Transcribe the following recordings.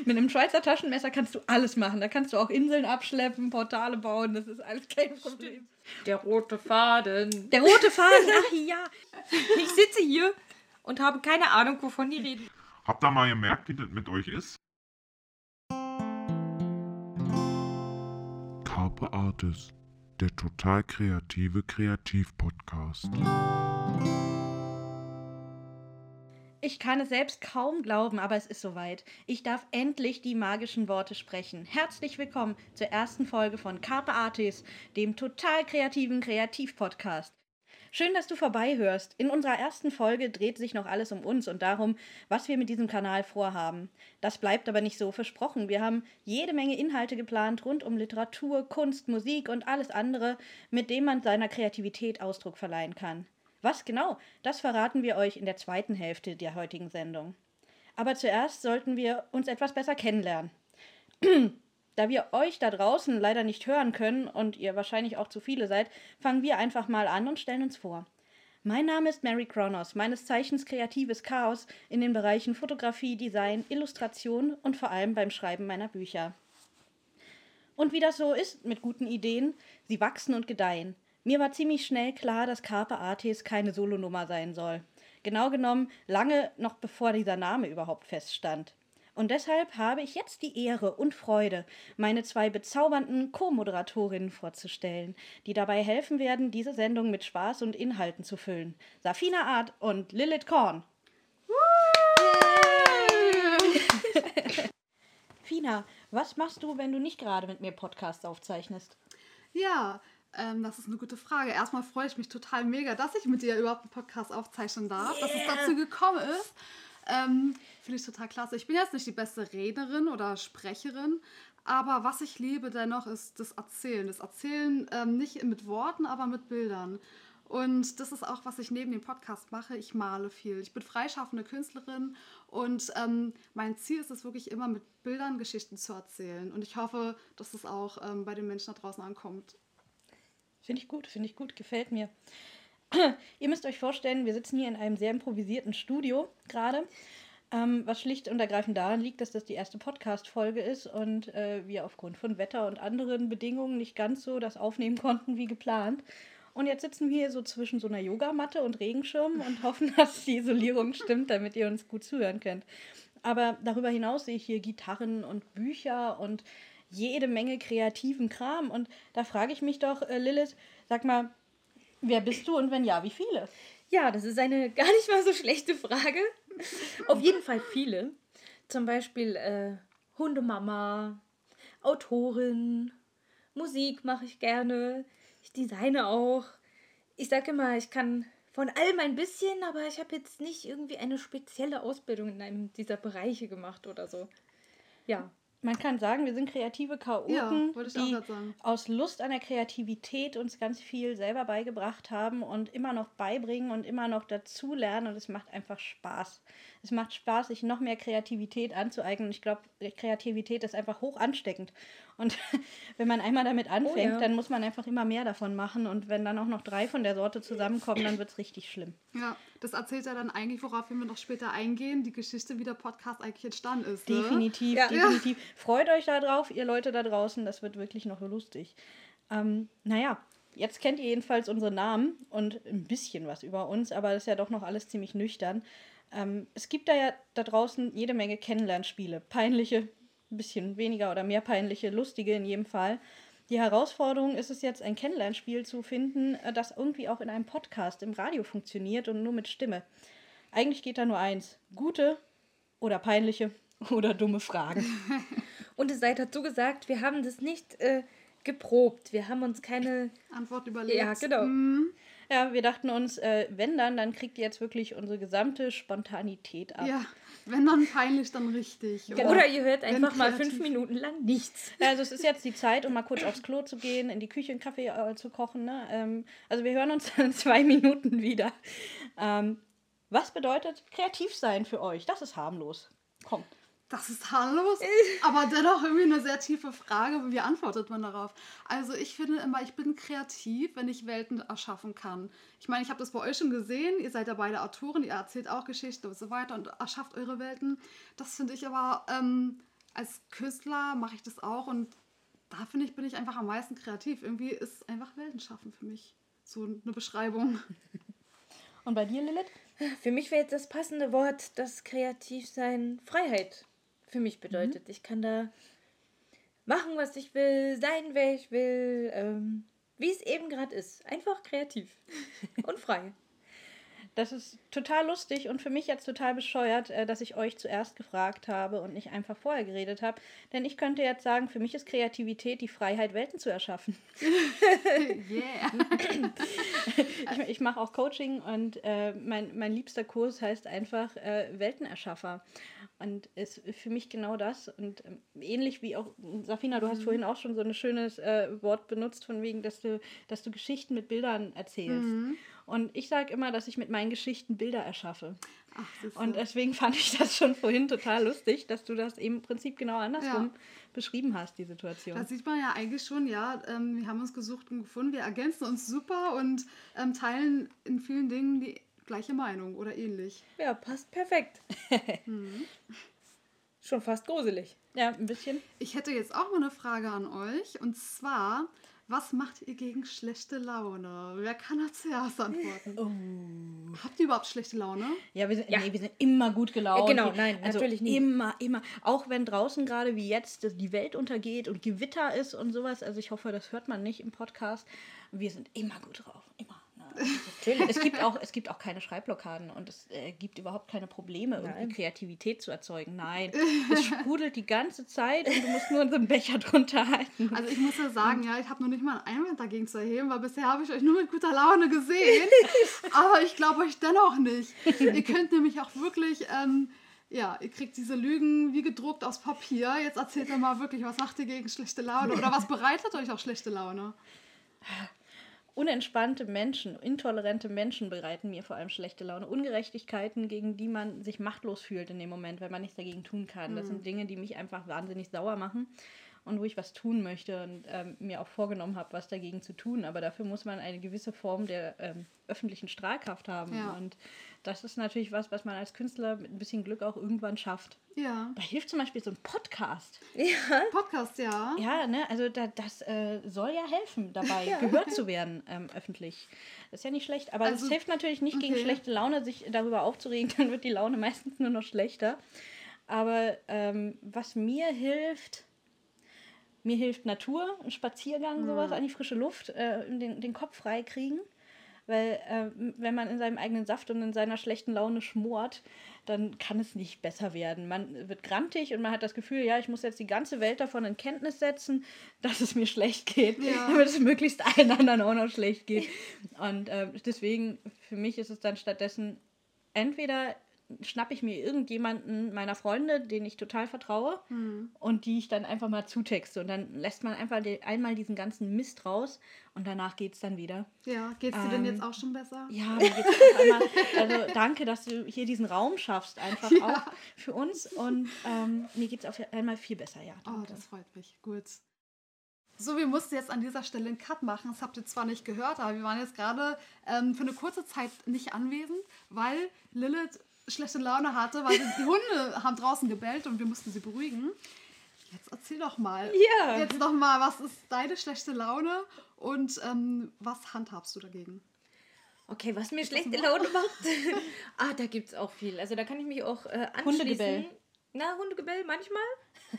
Mit einem Schweizer Taschenmesser kannst du alles machen. Da kannst du auch Inseln abschleppen, Portale bauen. Das ist alles kein Problem. Der rote Faden. Der rote Faden, ach ja. Ich sitze hier und habe keine Ahnung, wovon die reden. Habt ihr mal gemerkt, wie das mit euch ist? Carpe Artis, der total kreative Kreativ-Podcast. Ich kann es selbst kaum glauben, aber es ist soweit. Ich darf endlich die magischen Worte sprechen. Herzlich willkommen zur ersten Folge von Carpe Artis, dem total kreativen Kreativ-Podcast. Schön, dass du vorbeihörst. In unserer ersten Folge dreht sich noch alles um uns und darum, was wir mit diesem Kanal vorhaben. Das bleibt aber nicht so versprochen. Wir haben jede Menge Inhalte geplant rund um Literatur, Kunst, Musik und alles andere, mit dem man seiner Kreativität Ausdruck verleihen kann. Was genau, das verraten wir euch in der zweiten Hälfte der heutigen Sendung. Aber zuerst sollten wir uns etwas besser kennenlernen. Da wir euch da draußen leider nicht hören können und ihr wahrscheinlich auch zu viele seid, fangen wir einfach mal an und stellen uns vor. Mein Name ist Mary Kronos, meines Zeichens kreatives Chaos in den Bereichen Fotografie, Design, Illustration und vor allem beim Schreiben meiner Bücher. Und wie das so ist mit guten Ideen, sie wachsen und gedeihen. Mir war ziemlich schnell klar, dass Carpe Artis keine Solonummer sein soll. Genau genommen lange noch bevor dieser Name überhaupt feststand. Und deshalb habe ich jetzt die Ehre und Freude, meine zwei bezaubernden Co-Moderatorinnen vorzustellen, die dabei helfen werden, diese Sendung mit Spaß und Inhalten zu füllen. Safina Art und Lilith Korn. Fina, was machst du, wenn du nicht gerade mit mir Podcasts aufzeichnest? Ja, ähm, das ist eine gute Frage. Erstmal freue ich mich total mega, dass ich mit dir überhaupt einen Podcast aufzeichnen darf, yeah. dass es dazu gekommen ist. Ähm, Finde ich total klasse. Ich bin jetzt nicht die beste Rednerin oder Sprecherin, aber was ich liebe dennoch ist das Erzählen. Das Erzählen ähm, nicht mit Worten, aber mit Bildern. Und das ist auch, was ich neben dem Podcast mache. Ich male viel. Ich bin freischaffende Künstlerin und ähm, mein Ziel ist es wirklich immer mit Bildern Geschichten zu erzählen. Und ich hoffe, dass es auch ähm, bei den Menschen da draußen ankommt. Finde ich gut, finde ich gut, gefällt mir. Ihr müsst euch vorstellen, wir sitzen hier in einem sehr improvisierten Studio gerade, ähm, was schlicht und ergreifend daran liegt, dass das die erste Podcast-Folge ist und äh, wir aufgrund von Wetter und anderen Bedingungen nicht ganz so das aufnehmen konnten wie geplant. Und jetzt sitzen wir hier so zwischen so einer Yogamatte und Regenschirm und hoffen, dass die Isolierung stimmt, damit ihr uns gut zuhören könnt. Aber darüber hinaus sehe ich hier Gitarren und Bücher und jede Menge kreativen Kram. Und da frage ich mich doch, äh, Lilith, sag mal, wer bist du und wenn ja, wie viele? Ja, das ist eine gar nicht mal so schlechte Frage. Auf jeden Fall viele. Zum Beispiel äh, Hundemama, Autorin, Musik mache ich gerne, ich designe auch. Ich sage immer, ich kann von allem ein bisschen, aber ich habe jetzt nicht irgendwie eine spezielle Ausbildung in einem dieser Bereiche gemacht oder so. Ja man kann sagen, wir sind kreative Chaoten, ja, die aus Lust an der Kreativität uns ganz viel selber beigebracht haben und immer noch beibringen und immer noch dazulernen und es macht einfach Spaß. Es macht Spaß, sich noch mehr Kreativität anzueignen und ich glaube, Kreativität ist einfach hoch ansteckend und wenn man einmal damit anfängt, oh, ja. dann muss man einfach immer mehr davon machen und wenn dann auch noch drei von der Sorte zusammenkommen, dann wird es richtig schlimm. Ja, das erzählt ja dann eigentlich, worauf wir noch später eingehen, die Geschichte, wie der Podcast eigentlich entstanden ist. Ne? Definitiv, ja. definitiv. Ja. Freut euch da drauf, ihr Leute da draußen, das wird wirklich noch lustig. Ähm, naja, jetzt kennt ihr jedenfalls unsere Namen und ein bisschen was über uns, aber das ist ja doch noch alles ziemlich nüchtern. Ähm, es gibt da ja da draußen jede Menge Kennenlernspiele. Peinliche, ein bisschen weniger oder mehr peinliche, lustige in jedem Fall. Die Herausforderung ist es jetzt, ein Kennenlernspiel zu finden, äh, das irgendwie auch in einem Podcast im Radio funktioniert und nur mit Stimme. Eigentlich geht da nur eins: gute oder peinliche oder dumme Fragen. und es sei dazu gesagt, wir haben das nicht äh, geprobt. Wir haben uns keine Antwort überlegt. Ja, genau. Mhm. Ja, wir dachten uns, äh, wenn dann, dann kriegt ihr jetzt wirklich unsere gesamte Spontanität ab. Ja, wenn dann peinlich, dann richtig. Genau. Oder ihr hört einfach mal fünf Minuten lang nichts. Ja, also es ist jetzt die Zeit, um mal kurz aufs Klo zu gehen, in die Küche einen Kaffee äh, zu kochen. Ne? Ähm, also wir hören uns in zwei Minuten wieder. Ähm, was bedeutet kreativ sein für euch? Das ist harmlos. Kommt. Das ist harmlos, aber dennoch irgendwie eine sehr tiefe Frage. Wie antwortet man darauf? Also ich finde immer, ich bin kreativ, wenn ich Welten erschaffen kann. Ich meine, ich habe das bei euch schon gesehen. Ihr seid ja beide Autoren, ihr erzählt auch Geschichten und so weiter und erschafft eure Welten. Das finde ich aber ähm, als Künstler mache ich das auch und da finde ich, bin ich einfach am meisten kreativ. Irgendwie ist einfach Welten schaffen für mich so eine Beschreibung. Und bei dir, Lilith? Für mich wäre jetzt das passende Wort, das Kreativsein Freiheit für mich bedeutet. Ich kann da machen, was ich will, sein, wer ich will, ähm, wie es eben gerade ist. Einfach kreativ und frei. Das ist total lustig und für mich jetzt total bescheuert, äh, dass ich euch zuerst gefragt habe und nicht einfach vorher geredet habe. Denn ich könnte jetzt sagen, für mich ist Kreativität die Freiheit, Welten zu erschaffen. yeah. ich ich mache auch Coaching und äh, mein, mein liebster Kurs heißt einfach äh, Weltenerschaffer. Und ist für mich genau das. Und ähm, ähnlich wie auch, Safina, du hast vorhin auch schon so ein schönes äh, Wort benutzt, von wegen, dass du, dass du Geschichten mit Bildern erzählst. Und ich sage immer, dass ich mit meinen Geschichten Bilder erschaffe. Ach. Und deswegen fand ich das schon vorhin total lustig, dass du das eben im Prinzip genau andersrum Ja. beschrieben hast, die Situation. Da sieht man ja eigentlich schon, ja, ähm, wir haben uns gesucht und gefunden, wir ergänzen uns super und ähm, teilen in vielen Dingen die gleiche Meinung oder ähnlich. Ja, passt perfekt. Schon fast gruselig. ja, ein bisschen. Ich hätte jetzt auch mal eine Frage an euch und zwar, was macht ihr gegen schlechte Laune? Wer kann da zuerst antworten? Oh. Habt ihr überhaupt schlechte Laune? Ja, wir sind, Ja. Nee, wir sind immer gut gelaunt. Äh, genau, nein, also natürlich nie. Immer, immer. Auch wenn draußen gerade wie jetzt die Welt untergeht und Gewitter ist und sowas. Also ich hoffe, das hört man nicht im Podcast. Wir sind immer gut drauf. Immer. Natürlich. Es gibt, auch, es gibt auch keine Schreibblockaden und es äh, gibt überhaupt keine Probleme, irgendwie Nein. Kreativität zu erzeugen. Nein, es sprudelt die ganze Zeit und du musst nur unseren Becher drunter halten. Also ich muss ja sagen, ja, ich habe noch nicht mal einen Einwand dagegen zu erheben, weil bisher habe ich euch nur mit guter Laune gesehen. Aber ich glaube euch dennoch nicht. Ihr könnt nämlich auch wirklich, ähm, ja, ihr kriegt diese Lügen wie gedruckt aus Papier. Jetzt erzählt ihr mal wirklich, was macht ihr gegen schlechte Laune? Oder was bereitet euch auch schlechte Laune? Unentspannte Menschen, intolerante Menschen bereiten mir vor allem schlechte Laune. Ungerechtigkeiten, gegen die man sich machtlos fühlt in dem Moment, wenn man nichts dagegen tun kann. Das sind Dinge, die mich einfach wahnsinnig sauer machen und wo ich was tun möchte und ähm, mir auch vorgenommen habe, was dagegen zu tun. Aber dafür muss man eine gewisse Form der ähm, öffentlichen Strahlkraft haben. Ja. Und das ist natürlich was, was man als Künstler mit ein bisschen Glück auch irgendwann schafft. Ja. Da hilft zum Beispiel so ein Podcast. Podcast, ja. Ja, ne, also da, das äh, soll ja helfen, dabei gehört zu werden ähm, öffentlich. Das ist ja nicht schlecht, aber es Also, hilft natürlich nicht gegen okay. schlechte Laune, sich darüber aufzuregen, dann wird die Laune meistens nur noch schlechter. Aber ähm, was mir hilft, mir hilft Natur, ein Spaziergang, sowas an die frische Luft, äh, den, den Kopf frei kriegen. Weil äh, wenn man in seinem eigenen Saft und in seiner schlechten Laune schmort, dann kann es nicht besser werden. Man wird grantig und man hat das Gefühl, ja, ich muss jetzt die ganze Welt davon in Kenntnis setzen, dass es mir schlecht geht, Ja. damit es möglichst allen anderen auch noch schlecht geht. Und äh, deswegen, für mich ist es dann stattdessen entweder schnappe ich mir irgendjemanden meiner Freunde, den ich total vertraue und die ich dann einfach mal zutexte und dann lässt man einfach die, einmal diesen ganzen Mist raus und danach geht es dann wieder. Ja, geht's dir denn Ähm, jetzt auch schon besser? Ja, mir geht's auf einmal, also danke, dass du hier diesen Raum schaffst, einfach auch für uns und ähm, mir geht es auf einmal viel besser, ja. Oh, danke. das freut mich. Gut. So, wir mussten jetzt an dieser Stelle einen Cut machen. Das habt ihr zwar nicht gehört, aber wir waren jetzt gerade ähm, für eine kurze Zeit nicht anwesend, weil Lilith schlechte Laune hatte, weil die Hunde haben draußen gebellt und wir mussten sie beruhigen. Jetzt erzähl doch mal. Ja. Jetzt noch mal, was ist deine schlechte Laune und ähm, was handhabst du dagegen? Okay, was mir schlechte Laune macht. ah, da gibt es auch viel. Also da kann ich mich auch äh, anschließen. Hundegebell. Na, Hundegebell manchmal.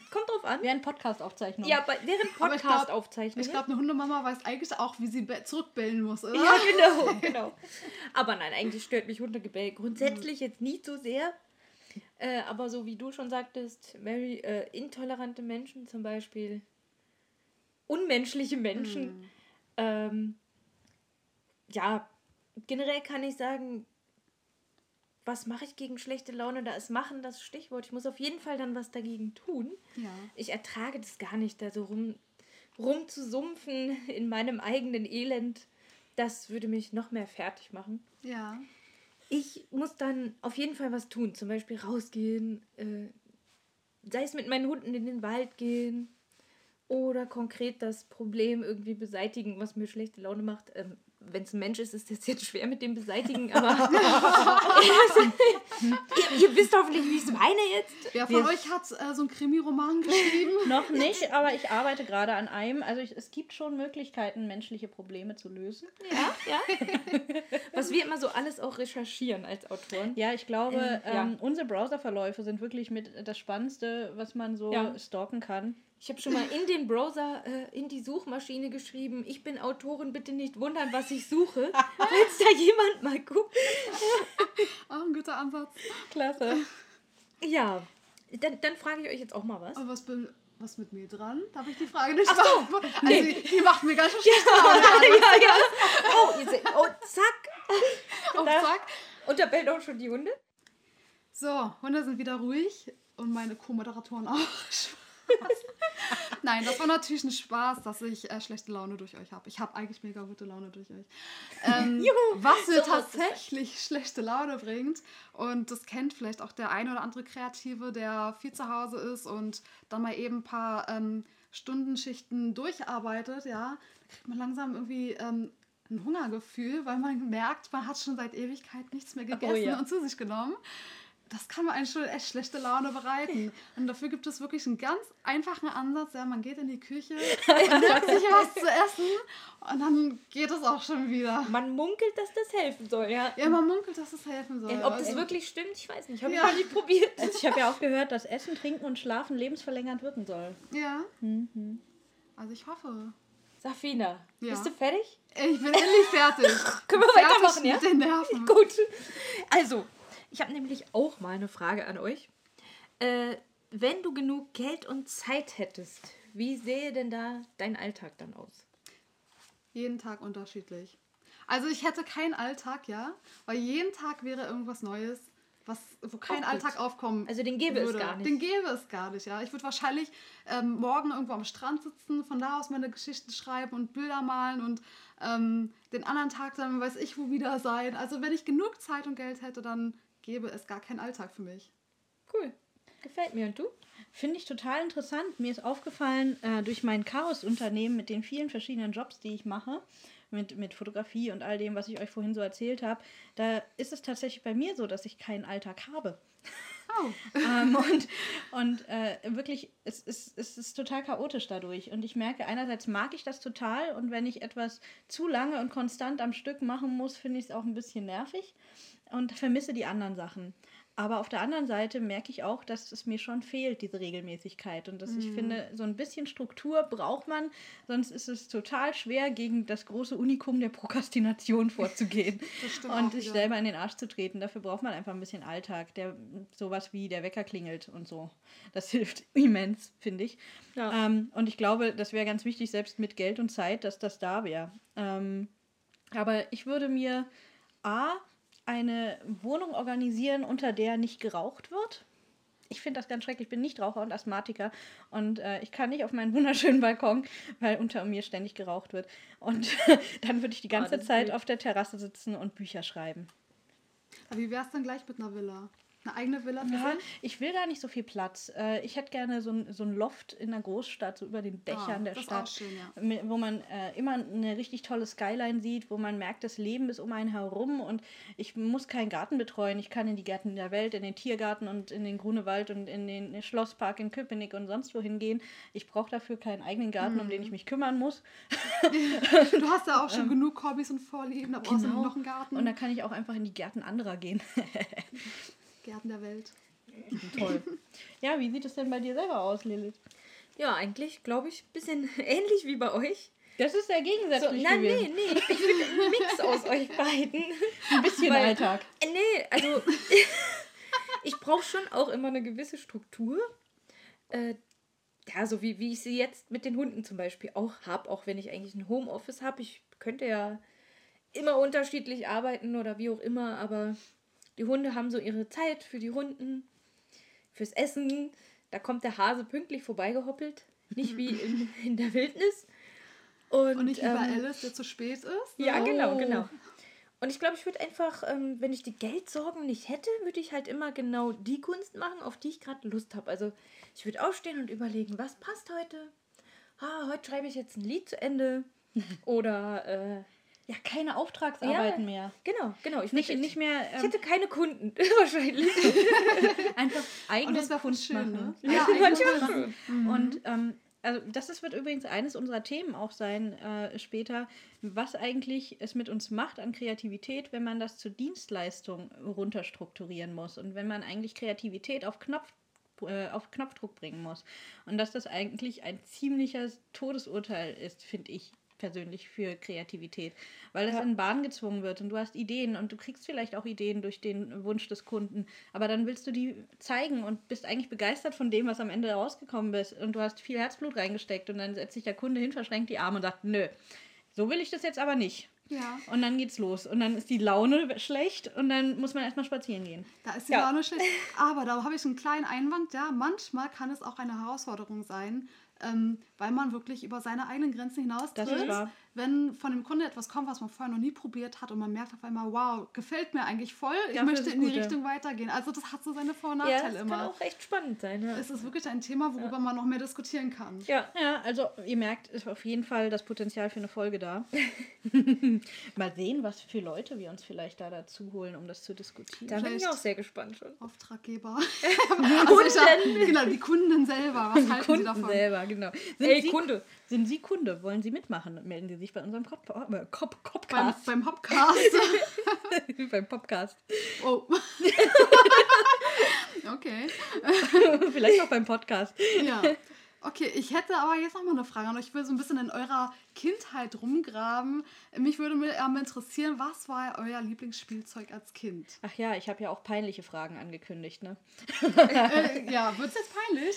Kommt drauf an. Haben Podcast-Aufzeichnung. Ja, bei, während Aber ich glaub- Podcast-Aufzeichnungen. Ich glaube, eine Hundemama weiß eigentlich auch, wie sie be- zurückbellen muss, oder? Ja, genau, genau. Aber nein, eigentlich stört mich Hundegebell grundsätzlich jetzt nicht so sehr. Äh, aber so wie du schon sagtest, very äh, intolerante Menschen zum Beispiel, unmenschliche Menschen. Ähm, ja, generell kann ich sagen, was mache ich gegen schlechte Laune? Da ist machen das Stichwort. Ich muss auf jeden Fall dann was dagegen tun. Ja. Ich ertrage das gar nicht, da so rum, rumzusumpfen in meinem eigenen Elend. Das würde mich noch mehr fertig machen. Ja. Ich muss dann auf jeden Fall was tun. Zum Beispiel rausgehen, äh, sei es mit meinen Hunden in den Wald gehen oder konkret das Problem irgendwie beseitigen, was mir schlechte Laune macht. Ähm, wenn es ein Mensch ist, ist das jetzt schwer mit dem beseitigen, aber ihr, ihr wisst hoffentlich, wie ich es meine jetzt. Wer von euch hat äh, so einen Krimi-Roman geschrieben? Noch nicht, aber ich arbeite gerade an einem. Also ich, es gibt schon Möglichkeiten, menschliche Probleme zu lösen. Ja, ja. Was wir immer so alles auch recherchieren als Autoren. Ja, ich glaube, Ähm, ja. ähm, unsere Browserverläufe sind wirklich mit das Spannendste, was man so Ja. stalken kann. Ich habe schon mal in den Browser, äh, in die Suchmaschine geschrieben, ich bin Autorin, bitte nicht wundern, was ich suche, falls da jemand mal guckt. Oh, ein guter Ansatz. Klasse. Ja, dann, dann frage ich euch jetzt auch mal was. Aber was, bin, was mit mir dran? Darf ich die Frage nicht Ach so? Also, die, die macht mir ganz schön schlecht. ja, ja. Oh, ihr seht, oh, zack. Oh, zack. Und da bellt auch schon die Hunde. So, Hunde sind wieder ruhig und meine Co-Moderatoren auch. Nein, das war natürlich ein Spaß, dass ich äh, schlechte Laune durch euch habe. Ich habe eigentlich mega gute Laune durch euch. Ähm, was mir so tatsächlich schlechte Laune bringt, und das kennt vielleicht auch der eine oder andere Kreative, der viel zu Hause ist und dann mal eben ein paar ähm, Stundenschichten durcharbeitet, ja, da kriegt man langsam irgendwie ähm, ein Hungergefühl, weil man merkt, man hat schon seit Ewigkeit nichts mehr gegessen ja. und zu sich genommen. Das kann man eigentlich schon echt schlechte Laune bereiten. Und dafür gibt es wirklich einen ganz einfachen Ansatz. Ja, man geht in die Küche und nimmt sich was zu essen und dann geht es auch schon wieder. Man munkelt, dass das helfen soll, ja. Ja, man munkelt, dass es helfen soll. Ob das Also- wirklich stimmt, ich weiß nicht. Habe ich Ja. noch nicht probiert. Also ich habe ja auch gehört, dass Essen, Trinken und Schlafen lebensverlängernd wirken soll. Ja. Mhm. Also ich hoffe. Safina, Ja. bist du fertig? Ich bin endlich fertig. Können wir Fertig weitermachen, ja? Mit den Nerven. Gut. Also, ich habe nämlich auch mal eine Frage an euch. Äh, wenn du genug Geld und Zeit hättest, wie sähe denn da dein Alltag dann aus? Jeden Tag unterschiedlich. Also ich hätte keinen Alltag, ja, weil jeden Tag wäre irgendwas Neues, was, wo kein. Alltag aufkommen Also den gäbe es würde. gar nicht. Den gäbe es gar nicht, ja. Ich würde wahrscheinlich ähm, morgen irgendwo am Strand sitzen, von da aus meine Geschichten schreiben und Bilder malen und ähm, den anderen Tag dann weiß ich wo wieder sein. Also wenn ich genug Zeit und Geld hätte, dann gäbe es gar keinen Alltag für mich. Cool. Gefällt mir. Und du? Finde ich total interessant. Mir ist aufgefallen, äh, durch mein Chaos-Unternehmen mit den vielen verschiedenen Jobs, die ich mache, mit, mit Fotografie und all dem, was ich euch vorhin so erzählt habe, da ist es tatsächlich bei mir so, dass ich keinen Alltag habe. Oh. ähm, und und äh, wirklich, es, es, es ist total chaotisch dadurch. Und ich merke, einerseits mag ich das total und wenn ich etwas zu lange und konstant am Stück machen muss, finde ich es auch ein bisschen nervig und vermisse die anderen Sachen. Aber auf der anderen Seite merke ich auch, dass es mir schon fehlt, diese Regelmäßigkeit. Und dass ich finde, so ein bisschen Struktur braucht man, sonst ist es total schwer, gegen das große Unikum der Prokrastination vorzugehen und sich selber in den Arsch zu treten. Dafür braucht man einfach ein bisschen Alltag, der sowas wie der Wecker klingelt und so. Das hilft immens, finde ich. Ja. Ähm, und ich glaube, das wäre ganz wichtig, selbst mit Geld und Zeit, dass das da wäre. Ähm, aber ich würde mir A, eine Wohnung organisieren, unter der nicht geraucht wird. Ich finde das ganz schrecklich. Ich bin nicht Raucher und Asthmatiker und äh, ich kann nicht auf meinen wunderschönen Balkon, weil unter mir ständig geraucht wird. Und dann würde ich die ganze ist Zeit auf der Terrasse sitzen und Bücher schreiben. Aber wie wäre es dann gleich mit einer Villa? Eine eigene Villa Ja, ich will gar nicht so viel Platz. Äh, ich hätte gerne so ein, so ein Loft in der Großstadt, so über den Dächern Ah, der Stadt, schön, ja. wo man äh, immer eine richtig tolle Skyline sieht, wo man merkt, das Leben ist um einen herum und ich muss keinen Garten betreuen. Ich kann in die Gärten der Welt, in den Tiergarten und in den Grunewald und in den Schlosspark in Köpenick und sonst wohin gehen. Ich brauche dafür keinen eigenen Garten, um Mhm. den ich mich kümmern muss. Du hast ja auch schon genug Hobbys und Vorlieben, da brauchst du Genau. noch einen Garten. Und dann kann ich auch einfach in die Gärten anderer gehen. Gärten der Welt. Toll. Ja, wie sieht es denn bei dir selber aus, Lilith? Ja, eigentlich glaube ich ein bisschen ähnlich wie bei euch. Das ist sehr So, gegensätzlich nein, gewesen. nee, nee. Ich will einen Mix aus euch beiden. Ein bisschen Weil- Alltag. Äh, Nee, also ich brauche schon auch immer eine gewisse Struktur. Äh, ja, so wie, wie ich sie jetzt mit den Hunden zum Beispiel auch habe, auch wenn ich eigentlich ein Homeoffice habe. Ich könnte ja immer unterschiedlich arbeiten oder wie auch immer, aber die Hunde haben so ihre Zeit für die Runden, fürs Essen. Da kommt der Hase pünktlich vorbeigehoppelt, nicht wie in, in der Wildnis. Und, Und nicht wie bei ähm, Alice, der zu spät ist. ne? ja, genau, Oh. genau. Und ich glaube, ich würde einfach, ähm, wenn ich die Geldsorgen nicht hätte, würde ich halt immer genau die Kunst machen, auf die ich gerade Lust habe. Also ich würde aufstehen und überlegen, was passt heute? Ah, heute schreibe ich jetzt ein Lied zu Ende. Oder äh, Ja, keine Auftragsarbeiten Ja. mehr. Genau, genau. Ich, Nicht, würd- nicht mehr ich ähm, hätte keine Kunden, wahrscheinlich. einfach Und eigene das wäre voll Kunst schön, machen. ne? Ja, manchmal Kunst schon. machen. Und ähm, also das ist, wird übrigens eines unserer Themen auch sein äh, später, was eigentlich es mit uns macht an Kreativität, wenn man das zur Dienstleistung runterstrukturieren muss und wenn man eigentlich Kreativität auf Knopf äh, auf Knopfdruck bringen muss. Und dass das eigentlich ein ziemlicher Todesurteil ist, finde ich persönlich für Kreativität, weil es Ja. in Bahn gezwungen wird und du hast Ideen und du kriegst vielleicht auch Ideen durch den Wunsch des Kunden, aber dann willst du die zeigen und bist eigentlich begeistert von dem, was am Ende rausgekommen ist und du hast viel Herzblut reingesteckt und dann setzt sich der Kunde hin, verschränkt die Arme und sagt, nö, so will ich das jetzt aber nicht. Ja, Und dann geht's los und dann ist die Laune schlecht und dann muss man erstmal spazieren gehen. da ist die Ja. Laune schlecht. Aber da habe ich einen kleinen Einwand. Ja, manchmal kann es auch eine Herausforderung sein, ähm, weil man wirklich über seine eigenen Grenzen hinaus Das ist wahr. Wenn von dem Kunde etwas kommt, was man vorher noch nie probiert hat und man merkt auf einmal, wow, gefällt mir eigentlich voll, ich ist möchte in die gut, ja. Richtung weitergehen. Also das hat so seine Vor- und Ja, Nachteile das immer. kann auch echt spannend sein. Ja. Es ist wirklich ein Thema, worüber man noch mehr diskutieren kann. ja. Ja, also ihr merkt, ist auf jeden Fall das Potenzial für eine Folge da. Mal sehen, was für Leute wir uns vielleicht da dazu holen, um das zu diskutieren. Da bin ich Vielleicht- auch sehr gespannt schon. Auftraggeber. also hab, genau, die Kunden selber. Was halten sie Kunden davon? selber, genau. Sind Ey, Sie, Kunde. Sind Sie Kunde? Wollen Sie mitmachen? Melden Sie sich bei unserem Cop äh, Cop Beim, Copcast. beim Hopcast. beim Popcast. Oh. okay. Vielleicht auch beim Podcast. Ja. Okay, ich hätte aber jetzt noch mal eine Frage an euch. Ich will so ein bisschen in eurer Kindheit rumgraben. Mich würde mal interessieren, was war euer Lieblingsspielzeug als Kind? Ach ja, ich habe ja auch peinliche Fragen angekündigt, ne? äh, ja, wird es jetzt peinlich?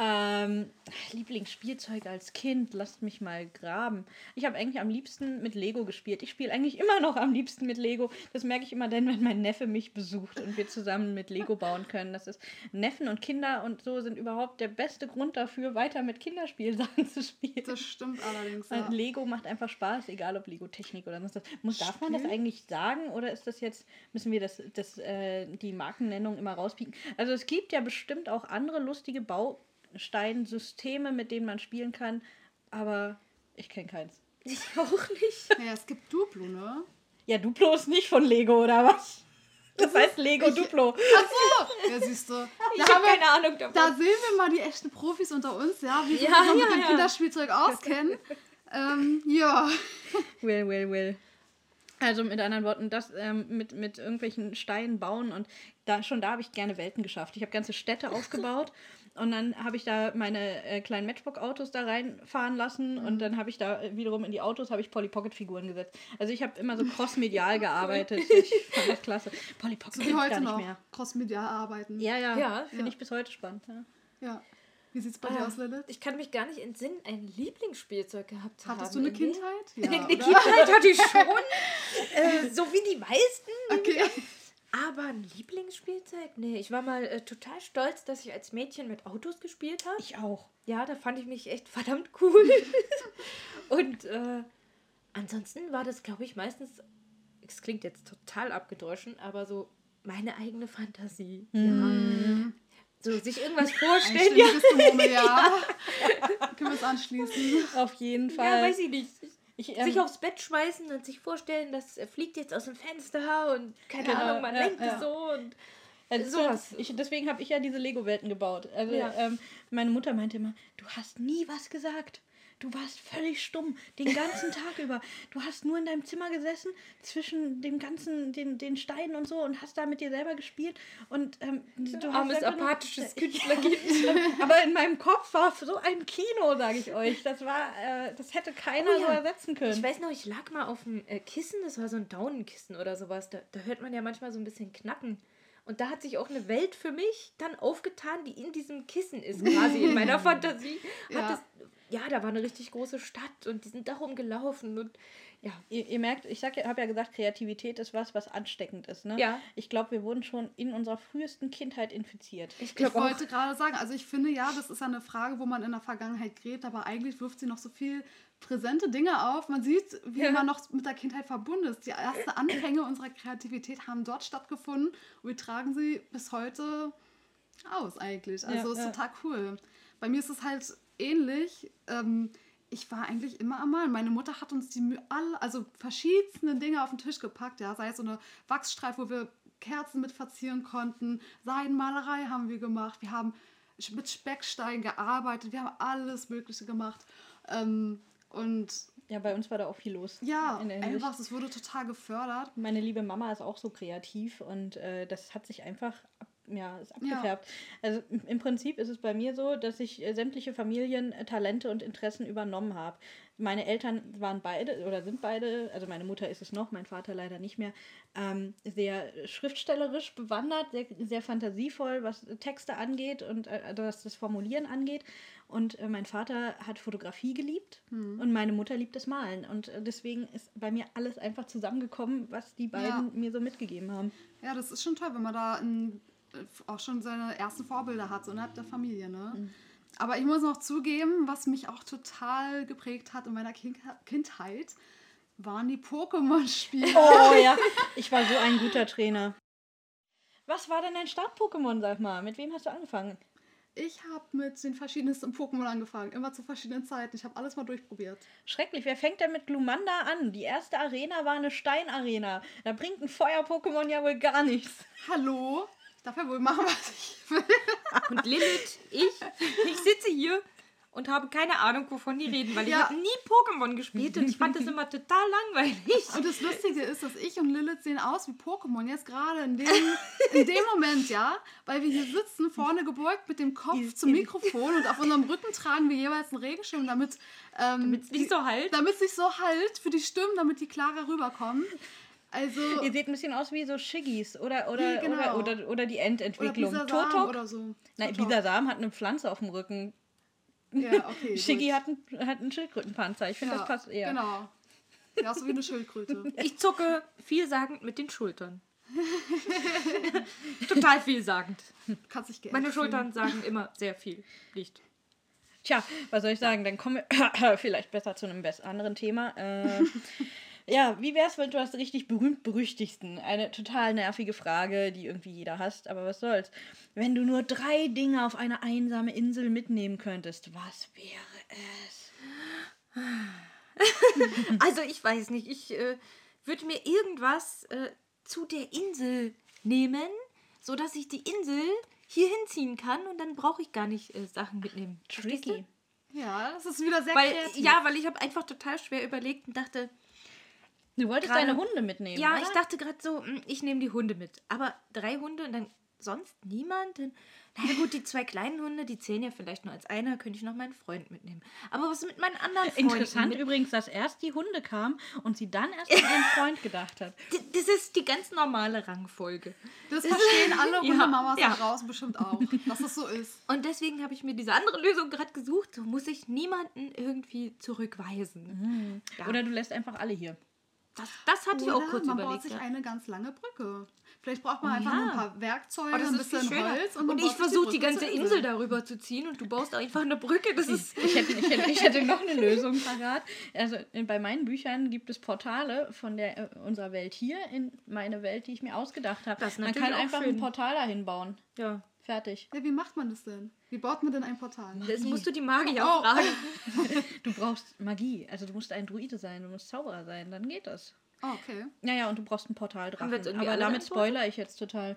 Ähm, Lieblingsspielzeug als Kind, lasst mich mal graben. Ich habe eigentlich am liebsten mit Lego gespielt. Ich spiele eigentlich immer noch am liebsten mit Lego. Das merke ich immer dann, wenn mein Neffe mich besucht und wir zusammen mit Lego bauen können. Das ist Neffen und Kinder und so sind überhaupt der beste Grund dafür, weiter mit Kinderspielsachen zu spielen. Das stimmt allerdings. Ja. Lego macht einfach Spaß, egal ob Lego Technik oder sonst was. Muss, darf man das eigentlich sagen oder ist das jetzt, müssen wir das, das, äh, die Markennennung immer rauspieken? Also es gibt ja bestimmt auch andere lustige Bausteinsysteme, mit denen man spielen kann, aber ich kenne keins. Ich auch nicht. Ja, es gibt Duplo, ne? Ja, Duplo ist nicht von Lego, oder was? Das heißt Lego Duplo. Achso! Ja, siehst du. Da, Ich habe wir, keine Ahnung davon. da sehen wir mal die echten Profis unter uns, ja, wie sie Ja, sich noch mit ja, dem ja. Kinderspielzeug auskennen. ähm, ja. Will, will, will. Also mit anderen Worten, das ähm, mit, mit irgendwelchen Steinen bauen und da schon da habe ich gerne Welten geschafft. Ich habe ganze Städte aufgebaut und dann habe ich da meine äh, kleinen Matchbox-Autos da reinfahren lassen und dann habe ich da äh, wiederum in die Autos habe ich Polly Pocket-Figuren gesetzt. Also ich habe immer so crossmedial gearbeitet. Ich fand das klasse. Polly Pocket So heute gar nicht noch. mehr. Crossmedial arbeiten. Ja, ja. Ja. Finde Ja. ich bis heute spannend. Ja. Ja. Wie sieht's bei dir Ah, aus, Lilith? Ich kann mich gar nicht entsinnen, ein Lieblingsspielzeug gehabt zu Hattest du haben. eine irgendwie. Kindheit? Eine Ja, eine? Kindheit hatte ich schon. äh, so wie die meisten. Okay. Aber ein Lieblingsspielzeug? Nee, ich war mal äh, total stolz, dass ich als Mädchen mit Autos gespielt habe. Ich auch. Ja, da fand ich mich echt verdammt cool. Und äh, ansonsten war das, glaube ich, meistens, es klingt jetzt total abgedroschen, aber so meine eigene Fantasie. Ja. So sich irgendwas vorstellen. Ja, Einständiges Gemurmel, ja. Können wir es anschließen? Auf jeden ja, Fall. weiß ich nicht. ich, ähm, sich aufs Bett schmeißen und sich vorstellen, das fliegt jetzt aus dem Fenster und keine Genau, Ahnung, man ja, lenkt ja. es so und Also Sowas. Ich, deswegen habe ich ja diese Lego-Welten gebaut. Also Ja. ähm, meine Mutter meinte immer, du hast nie was gesagt. Du warst völlig stumm den ganzen Tag über. Du hast nur in deinem Zimmer gesessen, zwischen dem ganzen, den, den Steinen und so und hast da mit dir selber gespielt. Und ähm, du armes, apathisches Künstlerkind. Aber in meinem Kopf war so ein Kino, sage ich euch. Das war, äh, das hätte keiner Oh ja. so ersetzen können. Ich weiß noch, ich lag mal auf dem äh, Kissen, das war so ein Daunenkissen oder sowas. Da, da hört man ja manchmal so ein bisschen knacken. Und da hat sich auch eine Welt für mich dann aufgetan, die in diesem Kissen ist, quasi in meiner Fantasie. Hat Ja. Das, ja, da war eine richtig große Stadt und die sind da rumgelaufen und ja. Ihr, ihr merkt, ich habe ja gesagt, Kreativität ist was, was ansteckend ist. Ne? Ja. Ich glaube, wir wurden schon in unserer frühesten Kindheit infiziert. Ich Ich wollte gerade sagen, also ich finde ja, das ist ja eine Frage, wo man in der Vergangenheit gräbt, aber eigentlich wirft sie noch so viel präsente Dinge auf. Man sieht, wie Ja. man noch mit der Kindheit verbunden ist. Die ersten Anfänge unserer Kreativität haben dort stattgefunden und wir tragen sie bis heute aus eigentlich. Also Ja, ist ja. total cool. Bei mir ist es halt ähnlich. Ähm, ich war eigentlich immer am Malen. Meine Mutter hat uns die alle, also verschiedenste Dinge auf den Tisch gepackt, ja, sei es so eine Wachsstreif, wo wir Kerzen mit verzieren konnten, Seidenmalerei haben wir gemacht, wir haben mit Speckstein gearbeitet, wir haben alles Mögliche gemacht. Ähm, und Ja, bei uns war da auch viel los. ja, einfach, es wurde total gefördert. Meine liebe Mama ist auch so kreativ und äh, das hat sich einfach ja, ist abgefärbt. Also im- Prinzip ist es bei mir so, dass ich äh, sämtliche Familien äh, und Interessen übernommen habe. Meine Eltern waren beide oder sind beide, also meine Mutter ist es noch, mein Vater leider nicht mehr, ähm, sehr schriftstellerisch bewandert, sehr, sehr fantasievoll, was Texte angeht und äh, also was das Formulieren angeht. Und äh, mein Vater hat Fotografie geliebt und meine Mutter liebt das Malen. Und äh, deswegen ist bei mir alles einfach zusammengekommen, was die beiden Ja. mir so mitgegeben haben. Ja, das ist schon toll, wenn man da ein, auch schon seine ersten Vorbilder hat, so innerhalb der Familie, ne? Mhm. Aber ich muss noch zugeben, was mich auch total geprägt hat in meiner kind Kindheit, waren die Pokémon-Spiele. Oh ja, ich war so ein guter Trainer. Was war denn dein Start-Pokémon, sag mal? Mit wem hast du angefangen? Ich habe mit den verschiedensten Pokémon angefangen, immer zu verschiedenen Zeiten. Ich habe alles mal durchprobiert. Schrecklich, wer fängt denn mit Glumanda an? Die erste Arena war eine Steinarena. Da bringt ein Feuer-Pokémon ja wohl gar nichts. Hallo? Ich darf ja wohl machen, was ich will. Und Lilith, ich, ich sitze hier und habe keine Ahnung, wovon die reden, weil ich Ja. habe nie Pokémon gespielt und ich fand das immer total langweilig. Und das Lustige ist, dass ich und Lilith sehen aus wie Pokémon. Jetzt gerade in dem, in dem Moment, ja. Weil wir hier sitzen, vorne gebeugt mit dem Kopf zum Mikrofon und auf unserem Rücken tragen wir jeweils einen Regenschirm, damit ähm, Damit es nicht so halt. damit es sich so halt für die Stimmen, damit die klarer rüberkommen. Also. Ihr seht ein bisschen aus wie so Shiggis oder, oder, Ja, genau. oder, oder, oder die oder Endentwicklung. Bisasam Totok? oder so. Nein, Totok. Bisasam hat eine Pflanze auf dem Rücken. Ja, okay. Shiggy hat, ein, hat einen Schildkrötenpanzer. Ich finde, ja, das passt eher. Genau. Ja, so wie eine Schildkröte. Ich zucke vielsagend mit den Schultern. total vielsagend. Kannst dich Meine Schultern sagen immer sehr viel. Licht. Tja, was soll ich sagen? Dann kommen wir vielleicht besser zu einem anderen Thema. Äh, ja, wie wär's, wenn du das richtig berühmt-berüchtigsten? Eine total nervige Frage, die irgendwie jeder hasst, aber was soll's. Wenn du nur drei Dinge auf eine einsame Insel mitnehmen könntest, was wäre es? Also ich weiß nicht, ich äh, würde mir irgendwas äh, zu der Insel nehmen, sodass ich die Insel hier hinziehen kann und dann brauche ich gar nicht äh, Sachen mitnehmen. Tricky. Ja, das ist wieder sehr Weil, kreativ. ja, weil ich habe einfach total schwer überlegt und dachte, Du wolltest Gerade- deine Hunde mitnehmen, ja, oder? ich dachte gerade so, hm, ich nehme die Hunde mit. Aber drei Hunde und dann sonst niemand? Naja gut, die zwei kleinen Hunde, die zählen ja vielleicht nur als einer, könnte ich noch meinen Freund mitnehmen. Aber was mit meinen anderen Freunden? Interessant Mit, übrigens, dass erst die Hunde kamen und sie dann erst an ihren Freund gedacht hat. D- das ist die ganz normale Rangfolge. Das verstehen alle Hundemamas ja. da draußen bestimmt auch, dass es so ist. Und deswegen habe ich mir diese andere Lösung gerade gesucht. So muss ich niemanden irgendwie zurückweisen. Ja. Oder du lässt einfach alle hier. Das, das hatte ich auch Oder kurz man überlegt. baut sich ja. eine ganz lange Brücke. Vielleicht braucht man einfach ja. nur ein paar Werkzeuge, Oh, ein bisschen. Holz und, dann ich versuche die Brücke ganze Insel darüber zu ziehen und du baust einfach eine Brücke. Das ist. Ich hätte, ich, hätte, ich hätte noch eine Lösung parat. Also in- bei meinen Büchern gibt es Portale von der, äh, unserer Welt hier in meine Welt, die ich mir ausgedacht habe. Man kann einfach schön. ein Portal dahin bauen. Ja. Fertig. Ja, wie macht man das denn? Wie baut man denn ein Portal? Das musst du die Magier Oh. fragen. Du brauchst Magie. Also du musst ein Druide sein, du musst Zauberer sein, dann geht das. Oh, okay. Naja, und du brauchst ein Portal drauf. Aber damit spoiler ich jetzt total.